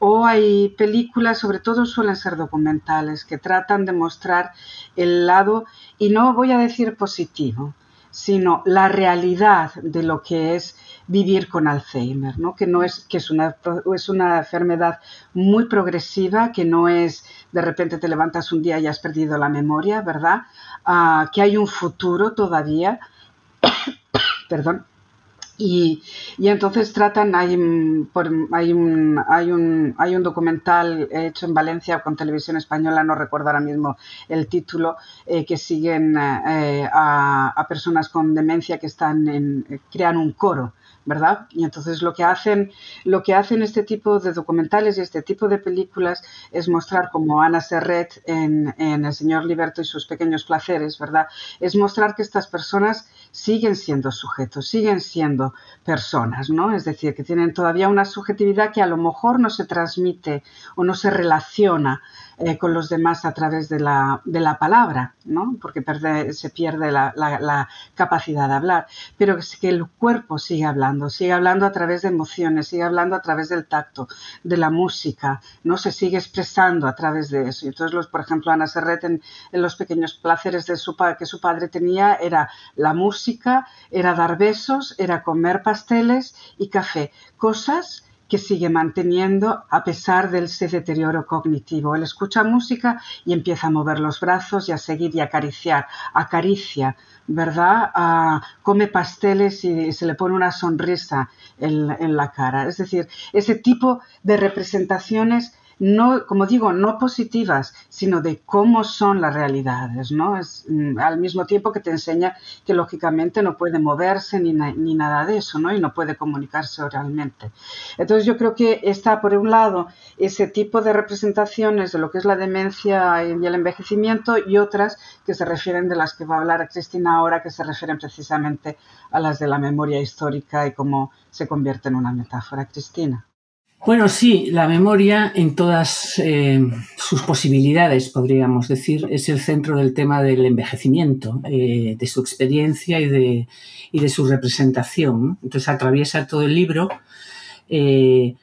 O hay películas, sobre todo suelen ser documentales, que tratan de mostrar el lado, y no voy a decir positivo, sino la realidad de lo que es vivir con Alzheimer, ¿no? que, no es, que es, una, es una enfermedad muy progresiva, que no es de repente te levantas un día y has perdido la memoria, ¿verdad? Uh, que hay un futuro todavía, perdón, y, y, entonces tratan, hay, por, hay, un, hay, un, hay un documental hecho en Valencia con televisión española, no recuerdo ahora mismo el título, eh, que siguen eh, a, a, personas con demencia que están en, crean un coro ¿verdad? Y entonces lo que hacen, lo que hacen este tipo de documentales y este tipo de películas es mostrar como Ana Serret en, en El Señor Liberto y sus pequeños placeres, ¿verdad? Es mostrar que estas personas siguen siendo sujetos, siguen siendo personas, ¿no? Es decir, que tienen todavía una subjetividad que a lo mejor no se transmite o no se relaciona eh, con los demás a través de la, de la palabra, ¿no? Porque se pierde la, la, la, capacidad de hablar, pero que el cuerpo sigue hablando, sigue hablando a través de emociones, sigue hablando a través del tacto, de la música, ¿no? Se sigue expresando a través de eso. Entonces, los, por ejemplo, Ana Serret en, en los pequeños placeres de su, que su padre tenía era la música, era dar besos, era comer pasteles y café, cosas que sigue manteniendo a pesar de ese deterioro cognitivo. Él escucha música y empieza a mover los brazos y a seguir y acariciar, acaricia, ¿verdad? Ah, come pasteles y se le pone una sonrisa en la cara. Es decir, ese tipo de representaciones no, como digo, no positivas, sino de cómo son las realidades, ¿no? Es, mm, al mismo tiempo que te enseña que lógicamente no puede moverse ni, ni nada de eso, ¿no? Y no puede comunicarse oralmente. Entonces yo creo que está, por un lado, ese tipo de representaciones de lo que es la demencia y el envejecimiento y otras que se refieren de las que va a hablar Cristina ahora, que se refieren precisamente a las de la memoria histórica y cómo se convierte en una metáfora. Cristina. Bueno, sí, la memoria en todas eh, sus posibilidades, podríamos decir, es el centro del tema del envejecimiento, eh, de su experiencia y de, y de su representación. Entonces atraviesa todo el libro, eh,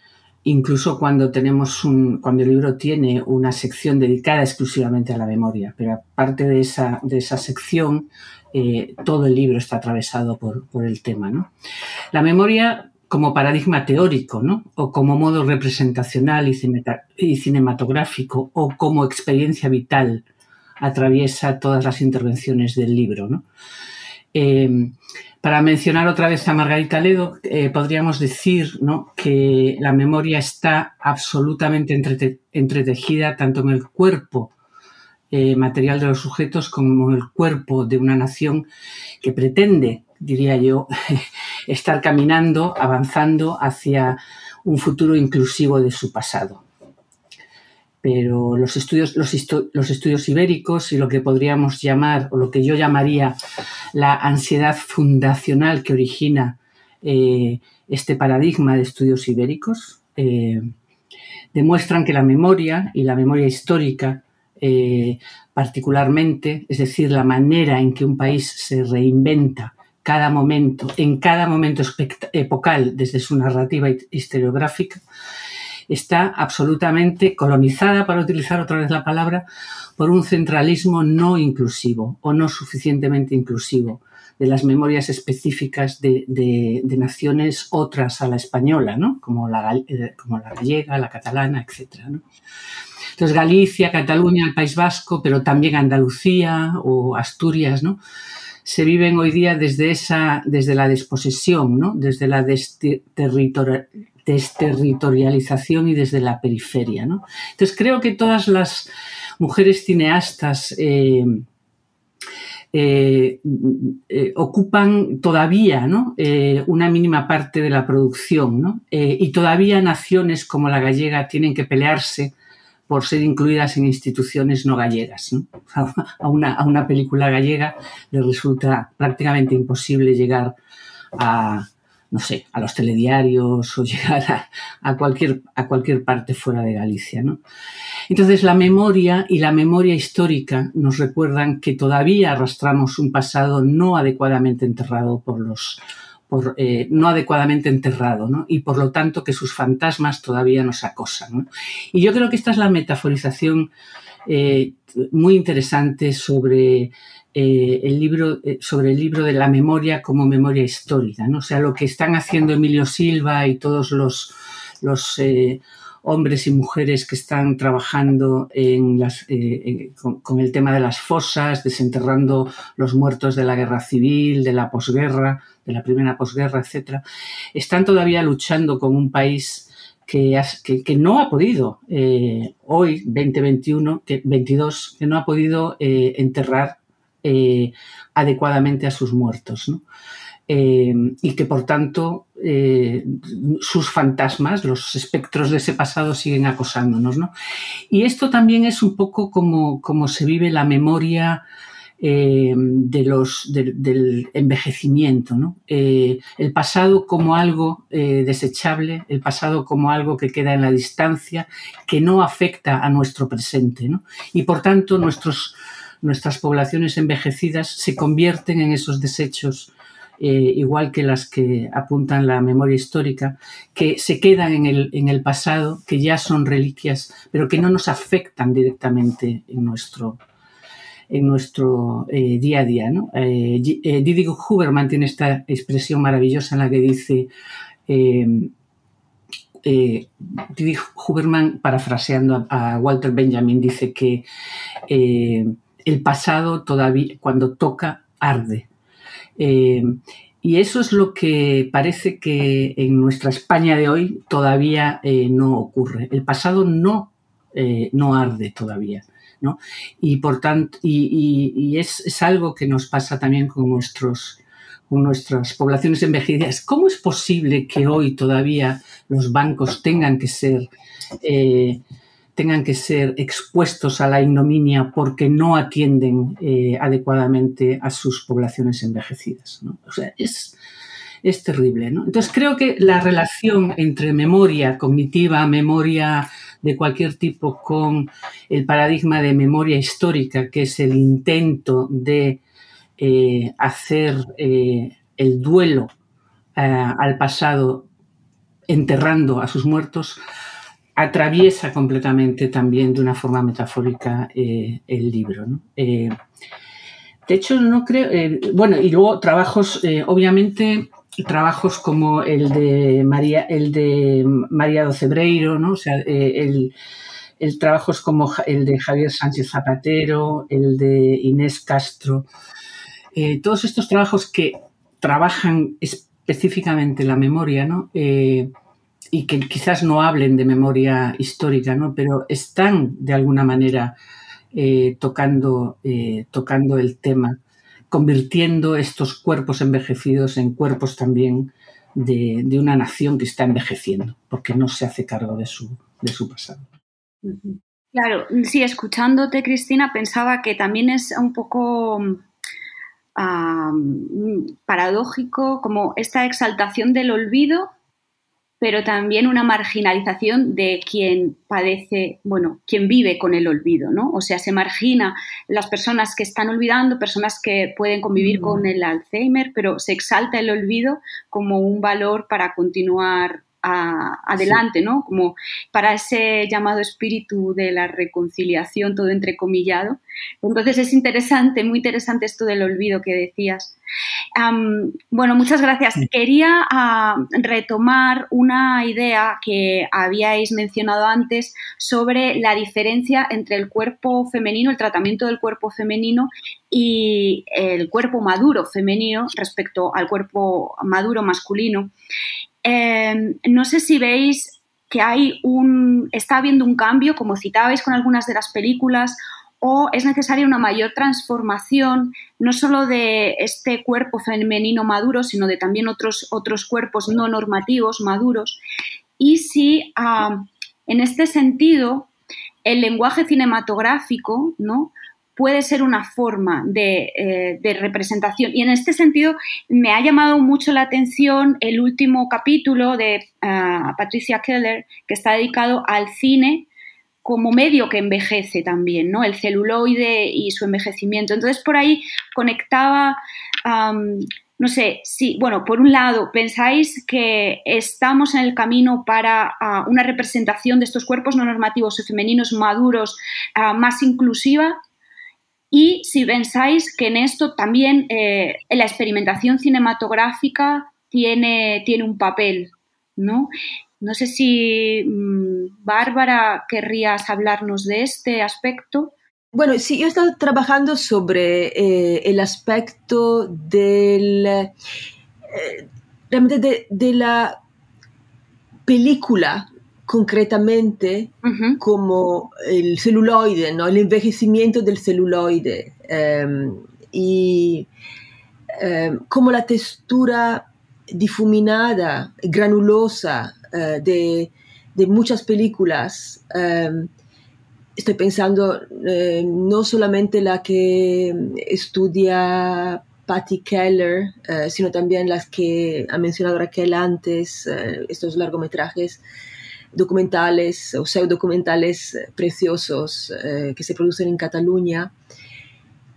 incluso cuando tenemos un, cuando el libro tiene una sección dedicada exclusivamente a la memoria, pero aparte de esa, de esa sección, todo el libro está atravesado por, por el tema. ¿no? La memoria como paradigma teórico, ¿no? O como modo representacional y cinematográfico, o como experiencia vital, atraviesa todas las intervenciones del libro, ¿no? Eh, para mencionar otra vez a Margarita Ledo, eh, podríamos decir ¿no? que la memoria está absolutamente entrete entretejida tanto en el cuerpo eh, material de los sujetos como en el cuerpo de una nación que pretende diría yo, estar caminando, avanzando hacia un futuro inclusivo de su pasado. Pero los estudios, los, estudios ibéricos y lo que podríamos llamar, o lo que yo llamaría la ansiedad fundacional que origina eh, este paradigma de estudios ibéricos, eh, demuestran que la memoria y la memoria histórica eh, particularmente, es decir, la manera en que un país se reinventa cada momento, en cada momento epocal desde su narrativa historiográfica, está absolutamente colonizada, para utilizar otra vez la palabra, por un centralismo no inclusivo o no suficientemente inclusivo de las memorias específicas de, naciones otras a la española, ¿no? como, la, eh, como la gallega, la catalana, etc. Entonces Galicia, Cataluña, el País Vasco, pero también Andalucía o Asturias, ¿no? Se viven hoy día desde, esa, desde la desposesión, ¿no? desde la desterritorialización y desde la periferia. ¿no? Entonces creo que todas las mujeres cineastas eh, eh, eh, ocupan todavía una mínima parte de la producción y todavía naciones como la gallega tienen que pelearse por ser incluidas en instituciones no gallegas. A, una, a una película gallega le resulta prácticamente imposible llegar a, no sé, a los telediarios o llegar a, cualquier, a cualquier parte fuera de Galicia. ¿no? Entonces la memoria y la memoria histórica nos recuerdan que todavía arrastramos un pasado no adecuadamente enterrado por los eh, no adecuadamente enterrado, ¿no? y por lo tanto que sus fantasmas todavía nos acosan. Y yo creo que esta es la metaforización eh, muy interesante sobre eh, el libro, sobre el libro de la memoria como memoria histórica. ¿no? O sea, lo que están haciendo Emilio Silva y todos los, los hombres y mujeres que están trabajando en las, con, el tema de las fosas, desenterrando los muertos de la guerra civil, de la posguerra, de la primera posguerra, etc., están todavía luchando con un país que, no ha podido, hoy, 2021, que, 22, que no ha podido enterrar eh, adecuadamente a sus muertos. Eh, y que por tanto eh, sus fantasmas, los espectros de ese pasado siguen acosándonos. Y esto también es un poco como, como se vive la memoria de los, del envejecimiento. el pasado como algo desechable, el pasado como algo que queda en la distancia, que no afecta a nuestro presente. Y por tanto nuestros nuestras poblaciones envejecidas se convierten en esos desechos, eh, igual que las que apuntan la memoria histórica, que se quedan en el, en el, pasado, que ya son reliquias, pero que no nos afectan directamente en nuestro, en nuestro eh, día a día. ¿no? Eh, Didi Huberman tiene esta expresión maravillosa en la que dice, Didi Huberman, parafraseando a, Walter Benjamin, dice que el pasado todavía, cuando toca, arde. Eh, y eso es lo que parece que en nuestra España de hoy todavía eh, no ocurre. El pasado no, eh, no arde todavía. ¿no? Y por tanto, y, es, algo que nos pasa también con, nuestros, con nuestras poblaciones envejecidas. ¿Cómo es posible que hoy todavía los bancos tengan que ser tengan que ser expuestos a la ignominia porque no atienden eh, adecuadamente a sus poblaciones envejecidas. O sea, es, es terrible. Entonces creo que la relación entre memoria cognitiva, memoria de cualquier tipo, con el paradigma de memoria histórica, que es el intento de eh, hacer eh, el duelo al pasado enterrando a sus muertos, atraviesa completamente también de una forma metafórica eh, el libro. Eh, de hecho, no creo. Eh, bueno, y luego trabajos, obviamente, trabajos como el de María, el de María Docebreiro, ¿no? O sea, el, el trabajos como el de Javier Sánchez Zapatero, el de Inés Castro. todos estos trabajos que trabajan específicamente la memoria, ¿no? Y que quizás no hablen de memoria histórica, ¿no? pero están de alguna manera eh, tocando, eh, tocando el tema, convirtiendo estos cuerpos envejecidos en cuerpos también de, una nación que está envejeciendo, porque no se hace cargo de su, de su pasado. Claro, sí, escuchándote, Cristina, pensaba que también es un poco paradójico como esta exaltación del olvido pero también una marginalización de quien padece, bueno, quien vive con el olvido, ¿no? O sea, se margina las personas que están olvidando, personas que pueden convivir con el Alzheimer, pero se exalta el olvido como un valor para continuar adelante, ¿no? Como para ese llamado espíritu de la reconciliación, todo entrecomillado. Entonces es interesante, muy interesante esto del olvido que decías. bueno, muchas gracias. Quería retomar una idea que habíais mencionado antes sobre la diferencia entre el cuerpo femenino, el tratamiento del cuerpo femenino y el cuerpo maduro femenino respecto al cuerpo maduro masculino. Eh, no sé si veis que hay un, está habiendo un cambio, como citabais con algunas de las películas, o es necesaria una mayor transformación, no solo de este cuerpo femenino maduro, sino de también otros, otros cuerpos no normativos maduros. Y si ah, en este sentido el lenguaje cinematográfico ¿no? Puede ser una forma eh, de, representación. Y en este sentido me ha llamado mucho la atención el último capítulo de ah, Patricia Keller, que está dedicado al cine como medio que envejece también, ¿no? El celuloide y su envejecimiento. Entonces, por ahí conectaba, no sé, si, bueno, por un lado, ¿pensáis que estamos en el camino para ah, una representación de estos cuerpos no normativos y femeninos maduros ah, más inclusiva? Y si pensáis que en esto también eh, la experimentación cinematográfica tiene, tiene un papel, ¿no? No sé si mm, Bárbara querrías hablarnos de este aspecto. Bueno, sí, yo he estado trabajando sobre eh, el aspecto del, eh, realmente de, la película concretamente como el celuloide, ¿no? el envejecimiento del celuloide em, y em, como la textura difuminada, granulosa eh, de, muchas películas. Em, estoy pensando eh, no solamente la que estudia Patty Keller, eh, sino también las que ha mencionado Raquel antes, estos largometrajes documentales o pseudocumentales preciosos que se producen en Cataluña,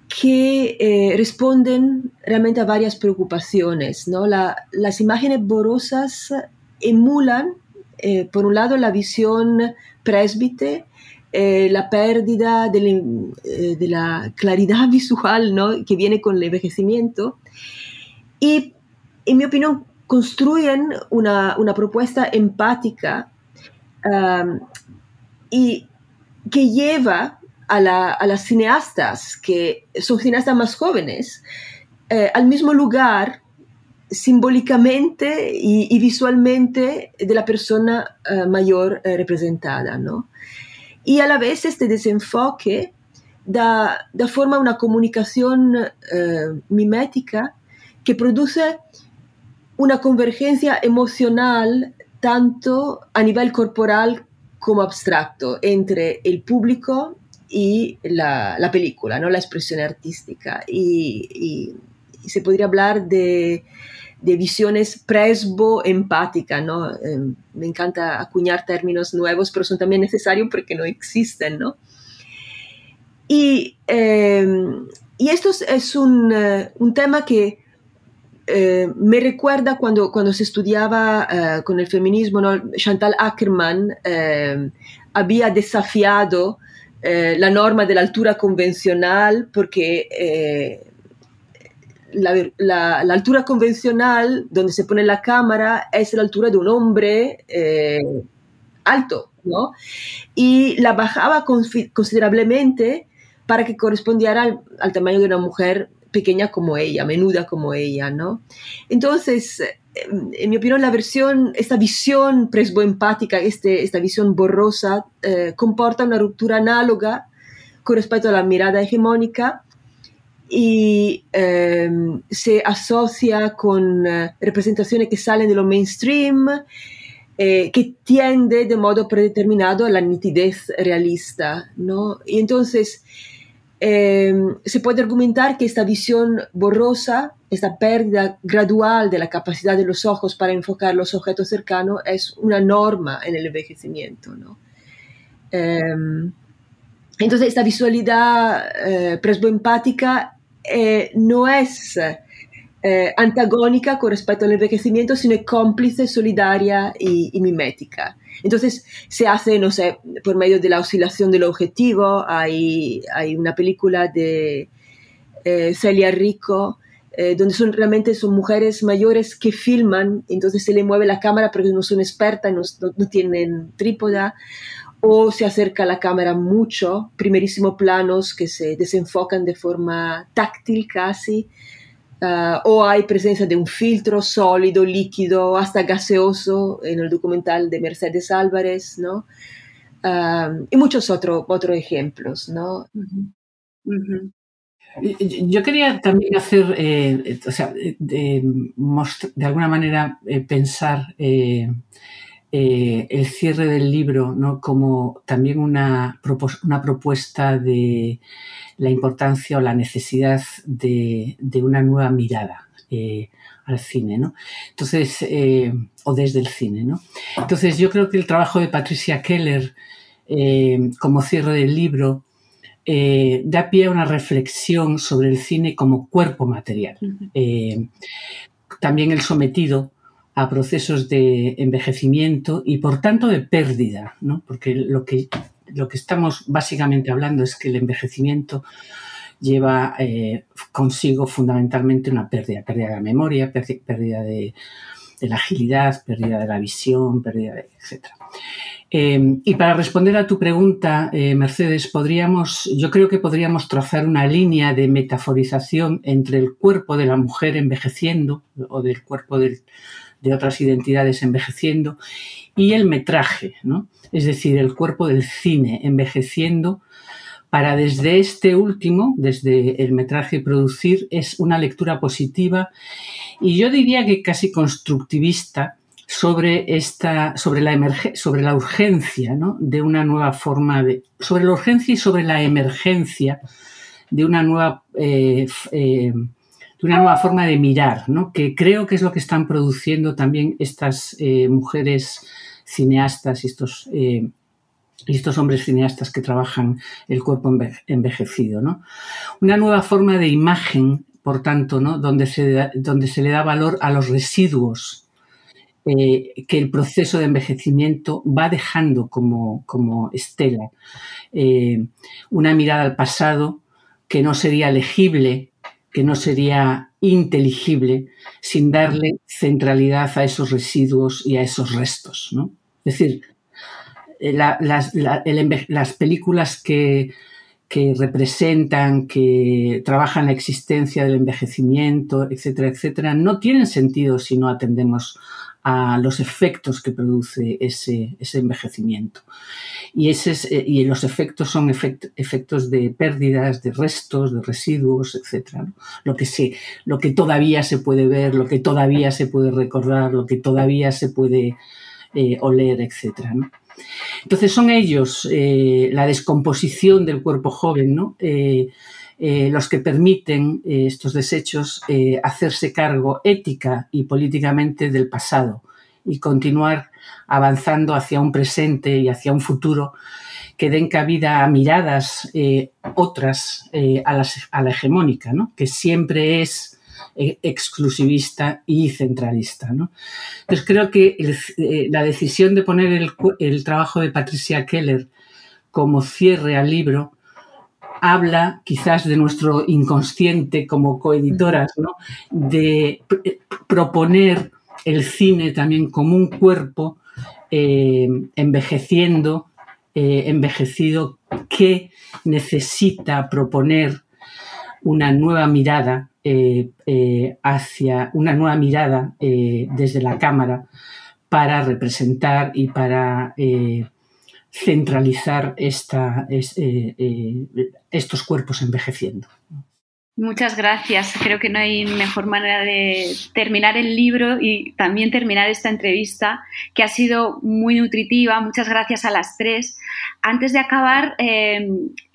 que responden realmente a varias preocupaciones. ¿no? las imágenes borrosas emulan, eh, por un lado, la visión presbite, eh, la pérdida eh, de, la claridad visual ¿no? que viene con el envejecimiento. Y, en mi opinión, construyen una, propuesta empática y que lleva a, las cineastas, que son cineastas más jóvenes, al mismo lugar simbólicamente y, visualmente de la persona eh, mayor eh, representada, ¿no? Y a la vez este desenfoque da, da forma a una comunicación eh, mimética que produce una convergencia emocional tanto a nivel corporal como abstracto entre el público y la, la película, ¿no? la expresión artística. y se podría hablar de de visiones presbo-empáticas, ¿no? Em, me encanta acuñar términos nuevos, pero son también necesarios porque no existen, ¿no? Y, em, y esto es un, eh, un tema que eh, me recuerda cuando, cuando se estudiaba eh, con el feminismo. Chantal Ackerman em, había desafiado la norma de la altura convencional porque la, altura convencional donde se pone la cámara es la altura de un hombre eh, alto, ¿no? Y la bajaba considerablemente para que correspondiera al, tamaño de una mujer pequeña como ella, menuda como ella, ¿no? Entonces, en mi opinión, la versión, esta visión presboempática, este, esta visión borrosa, eh, comporta una ruptura análoga con respecto a la mirada hegemónica y em, se asocia con eh, representaciones que salen de lo mainstream, eh, que tiende de modo predeterminado a la nitidez realista. ¿no? Y entonces em, se puede argumentar que esta visión borrosa, esta pérdida gradual de la capacidad de los ojos para enfocar los objetos cercanos, es una norma en el envejecimiento. ¿no? Em, entonces, esta visualidad eh, presboempática eh, no es eh, antagónica con respecto al envejecimiento, sino cómplice, solidaria y, mimética. Entonces se hace, no sé, por medio de la oscilación del objetivo. Hay, hay una película de eh, Celia Rico donde son realmente son mujeres mayores que filman, entonces se le mueve la cámara porque no son expertas, no, tienen trípoda. O se acerca la cámara mucho, primerísimo planos que se desenfocan de forma táctil casi, Ah, o hay presencia de un filtro sólido, líquido, hasta gaseoso en el documental de Mercedes Álvarez, ¿no? Ah, y muchos otros otros ejemplos, ¿no? Yo quería también hacer, eh, o sea, de, alguna manera eh, pensar eh, el cierre del libro ¿no? como también una, una propuesta de la importancia o la necesidad de, una nueva mirada al cine, ¿no? Entonces, o desde el cine, ¿no? Entonces, yo creo que el trabajo de Patricia Keller como cierre del libro eh, da pie a una reflexión sobre el cine como cuerpo material. Eh, también el sometido a procesos de envejecimiento y por tanto de pérdida, porque lo que, lo que estamos básicamente hablando es que el envejecimiento lleva eh, consigo fundamentalmente una pérdida, pérdida de la memoria, pérdida de, la agilidad, pérdida de la visión, pérdida de, etc. Em, y para responder a tu pregunta, eh, Mercedes, podríamos, yo creo que podríamos trazar una línea de metaforización entre el cuerpo de la mujer envejeciendo o del cuerpo de, otras identidades envejeciendo y el metraje, ¿no? es decir, el cuerpo del cine envejeciendo para desde este último, desde el metraje producir, es una lectura positiva y yo diría que casi constructivista sobre, esta, sobre, la, sobre la urgencia de una nueva forma de. sobre la urgencia y sobre la emergencia de una nueva. Eh, eh, una nueva forma de mirar, que creo que es lo que están produciendo también estas eh, mujeres cineastas y estos, estos hombres cineastas que trabajan el cuerpo envejecido. ¿no? Una nueva forma de imagen, por tanto, ¿no? donde, se, donde se le da valor a los residuos eh, que el proceso de envejecimiento va dejando como, estela. Eh, una mirada al pasado que no sería legible, que no sería inteligible sin darle centralidad a esos residuos y a esos restos. Es decir, eh, las, películas que, que representan, que trabajan la existencia del envejecimiento, etcétera, etcétera, no tienen sentido si no atendemos a los efectos que produce ese, envejecimiento. Y, ese eh, y los efectos son efectos de pérdidas, de restos, de residuos, etc. Lo, que lo que todavía se puede ver, lo que todavía se puede recordar, lo que todavía se puede eh, oler, etc. Entonces son ellos eh, la descomposición del cuerpo joven, ¿no? Los que permiten eh, estos desechos eh, hacerse cargo ética y políticamente del pasado y continuar avanzando hacia un presente y hacia un futuro que den cabida a miradas otras a, la hegemónica, que siempre es exclusivista y centralista. Entonces creo que la decisión de poner el trabajo de Patricia Keller como cierre al libro habla quizás de nuestro inconsciente como coeditoras, de proponer el cine también como un cuerpo eh, envejeciendo, eh, envejecido, que necesita proponer una nueva mirada eh, hacia una nueva mirada desde la cámara para representar y para centralizar eh, eh, estos cuerpos envejeciendo. Muchas gracias. Creo que no hay mejor manera de terminar el libro y también terminar esta entrevista, que ha sido muy nutritiva. Muchas gracias a las tres. Antes de acabar, eh,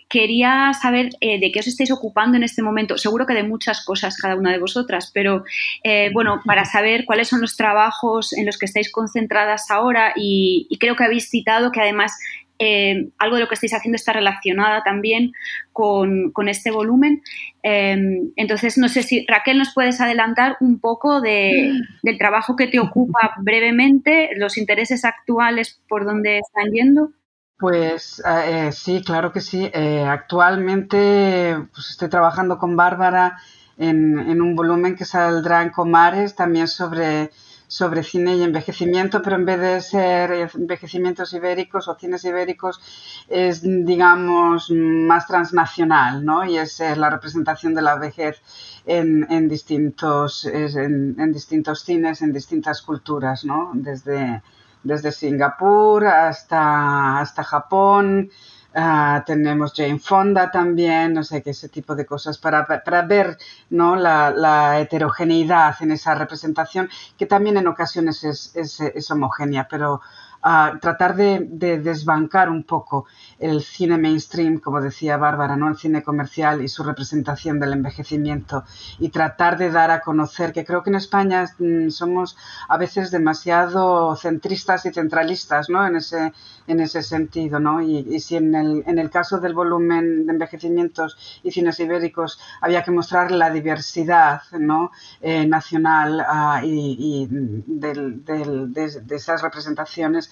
quería saber eh, de qué os estáis ocupando en este momento. Seguro que de muchas cosas cada una de vosotras, pero eh, bueno, para saber cuáles son los trabajos en los que estáis concentradas ahora y, creo que habéis citado que además eh, algo de lo que estáis haciendo está relacionada también con, este volumen. entonces, no sé si Raquel nos puedes adelantar un poco del trabajo que te ocupa brevemente, los intereses actuales por dónde están yendo. Pues eh, sí, claro que sí. Eh, actualmente pues, estoy trabajando con Bárbara en, un volumen que saldrá en Comares, también sobre, sobre cine y envejecimiento, pero en vez de ser envejecimientos ibéricos o cines ibéricos, es, digamos, más transnacional, ¿no? Y es la representación de la vejez en, distintos, en, distintos cines, en distintas culturas, ¿no? Desde, desde Singapur hasta, hasta Japón, Ah, tenemos Jane Fonda también, no sé qué, ese tipo de cosas para, para ver ¿no? la, heterogeneidad en esa representación, que también en ocasiones es, es, es homogénea, pero tratar de, desbancar un poco el cine mainstream, como decía Bárbara, ¿no? el cine comercial y su representación del envejecimiento y tratar de dar a conocer que creo que en España mm, somos a veces demasiado centristas y centralistas ¿no? en, ese, en ese sentido. ¿no? Y, si en el, en el caso del volumen de envejecimientos y cines ibéricos había que mostrar la diversidad ¿no? Eh, nacional ah, y, de esas representaciones,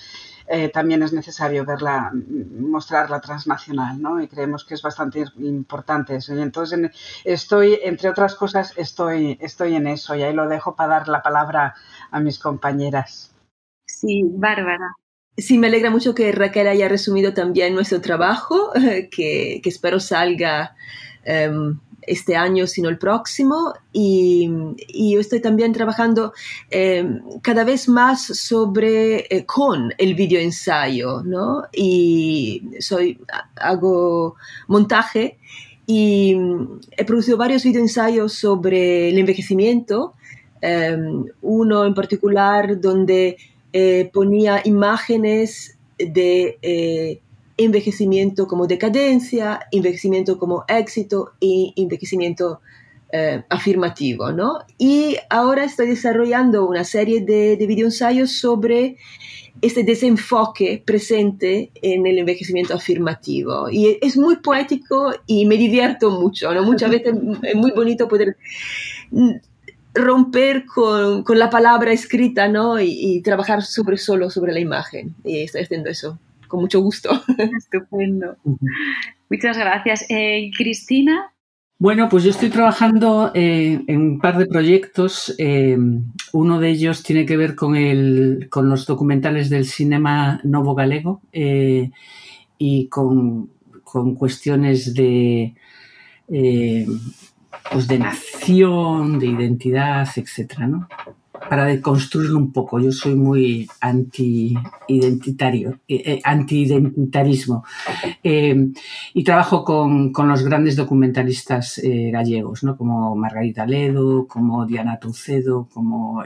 eh, también es necesario verla, mostrar la transnacional, ¿no? Y creemos que es bastante importante eso. Y entonces estoy, entre otras cosas, estoy, estoy en eso y ahí lo dejo para dar la palabra a mis compañeras. Sí, Bárbara. Sí, me alegra mucho que Raquel haya resumido también nuestro trabajo, que, que espero salga em, este año, sino el próximo. Y, yo estoy también trabajando em, cada vez más sobre, eh, con el video ensayo, ¿no? Y soy, hago montaje y he producido varios video ensayos sobre el envejecimiento. Em, uno en particular donde eh, ponía imágenes de eh, envejecimiento como decadencia, envejecimiento como éxito y envejecimiento eh, afirmativo, ¿no? Y ahora estoy desarrollando una serie de, de videoensayos sobre este desenfoque presente en el envejecimiento afirmativo. Y es muy poético y me divierto mucho, ¿no? Muchas veces es muy bonito poder romper con, con la palabra escrita, ¿no? Y, y, trabajar sobre solo sobre la imagen. Y estoy haciendo eso con mucho gusto. Estupendo. Muchas gracias. Eh, Cristina. Bueno, pues yo estoy trabajando eh, en un par de proyectos. Eh, uno de ellos tiene que ver con, el, con los documentales del cinema novo galego y con, con, cuestiones de, pues de nación, de identidad, etcétera, ¿no? Para deconstruirlo un poco. Yo soy muy eh, eh, anti-identitarismo. Eh, y trabajo con, los grandes documentalistas gallegos, ¿no? como Margarita Ledo, como Diana Tucedo, como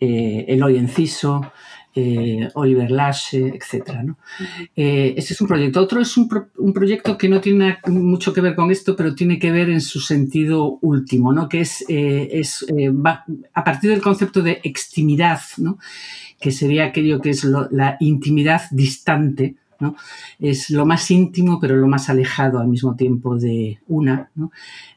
Eloy Enciso. Eh, Oliver Lashe, etc. ¿no? Eh, ese es un proyecto. Otro es un, proyecto que no tiene mucho que ver con esto, pero tiene que ver en su sentido último, ¿no? que es, eh, es a partir del concepto de extimidad, ¿no? que sería aquello que es la intimidad distante es lo más íntimo, pero lo más alejado al mismo tiempo de una.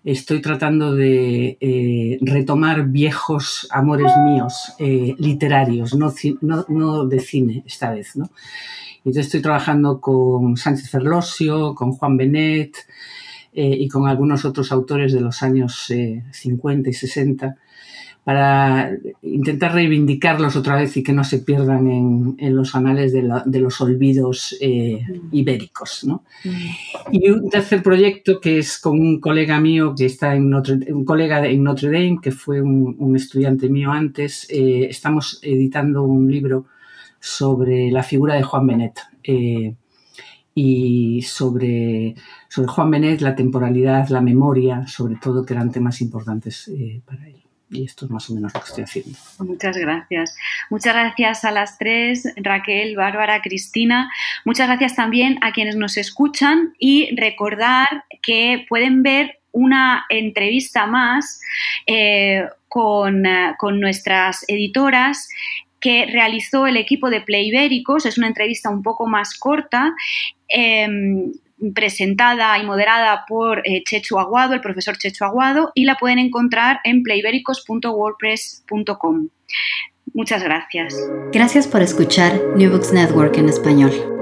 Estoy tratando de eh, retomar viejos amores míos, eh, literarios, no, de cine esta vez. ¿no? Entonces estoy trabajando con Sánchez Ferlosio, con Juan Benet eh, y con algunos otros autores de los años 50 y 60 para intentar reivindicarlos otra vez y que no se pierdan en, los anales de, los olvidos eh, mm. ibéricos. ¿no? Mm. Y un tercer proyecto que es con un colega mío que está en Notre, un colega en Notre Dame, que fue un, estudiante mío antes, eh, estamos editando un libro sobre la figura de Juan Benet. Eh, y sobre, sobre Juan Benet, la temporalidad, la memoria, sobre todo, que eran temas importantes para él. Y esto es más o menos lo que estoy haciendo. Muchas gracias. Muchas gracias a las tres, Raquel, Bárbara, Cristina. Muchas gracias también a quienes nos escuchan y recordar que pueden ver una entrevista más eh, con, eh, con nuestras editoras que realizó el equipo de Playbéricos. Es una entrevista un poco más corta. Em, presentada y moderada por eh, Chechu Aguado, el profesor Chechu Aguado, y la pueden encontrar en playbericos.wordpress.com. Muchas gracias. Gracias por escuchar New Books Network en español.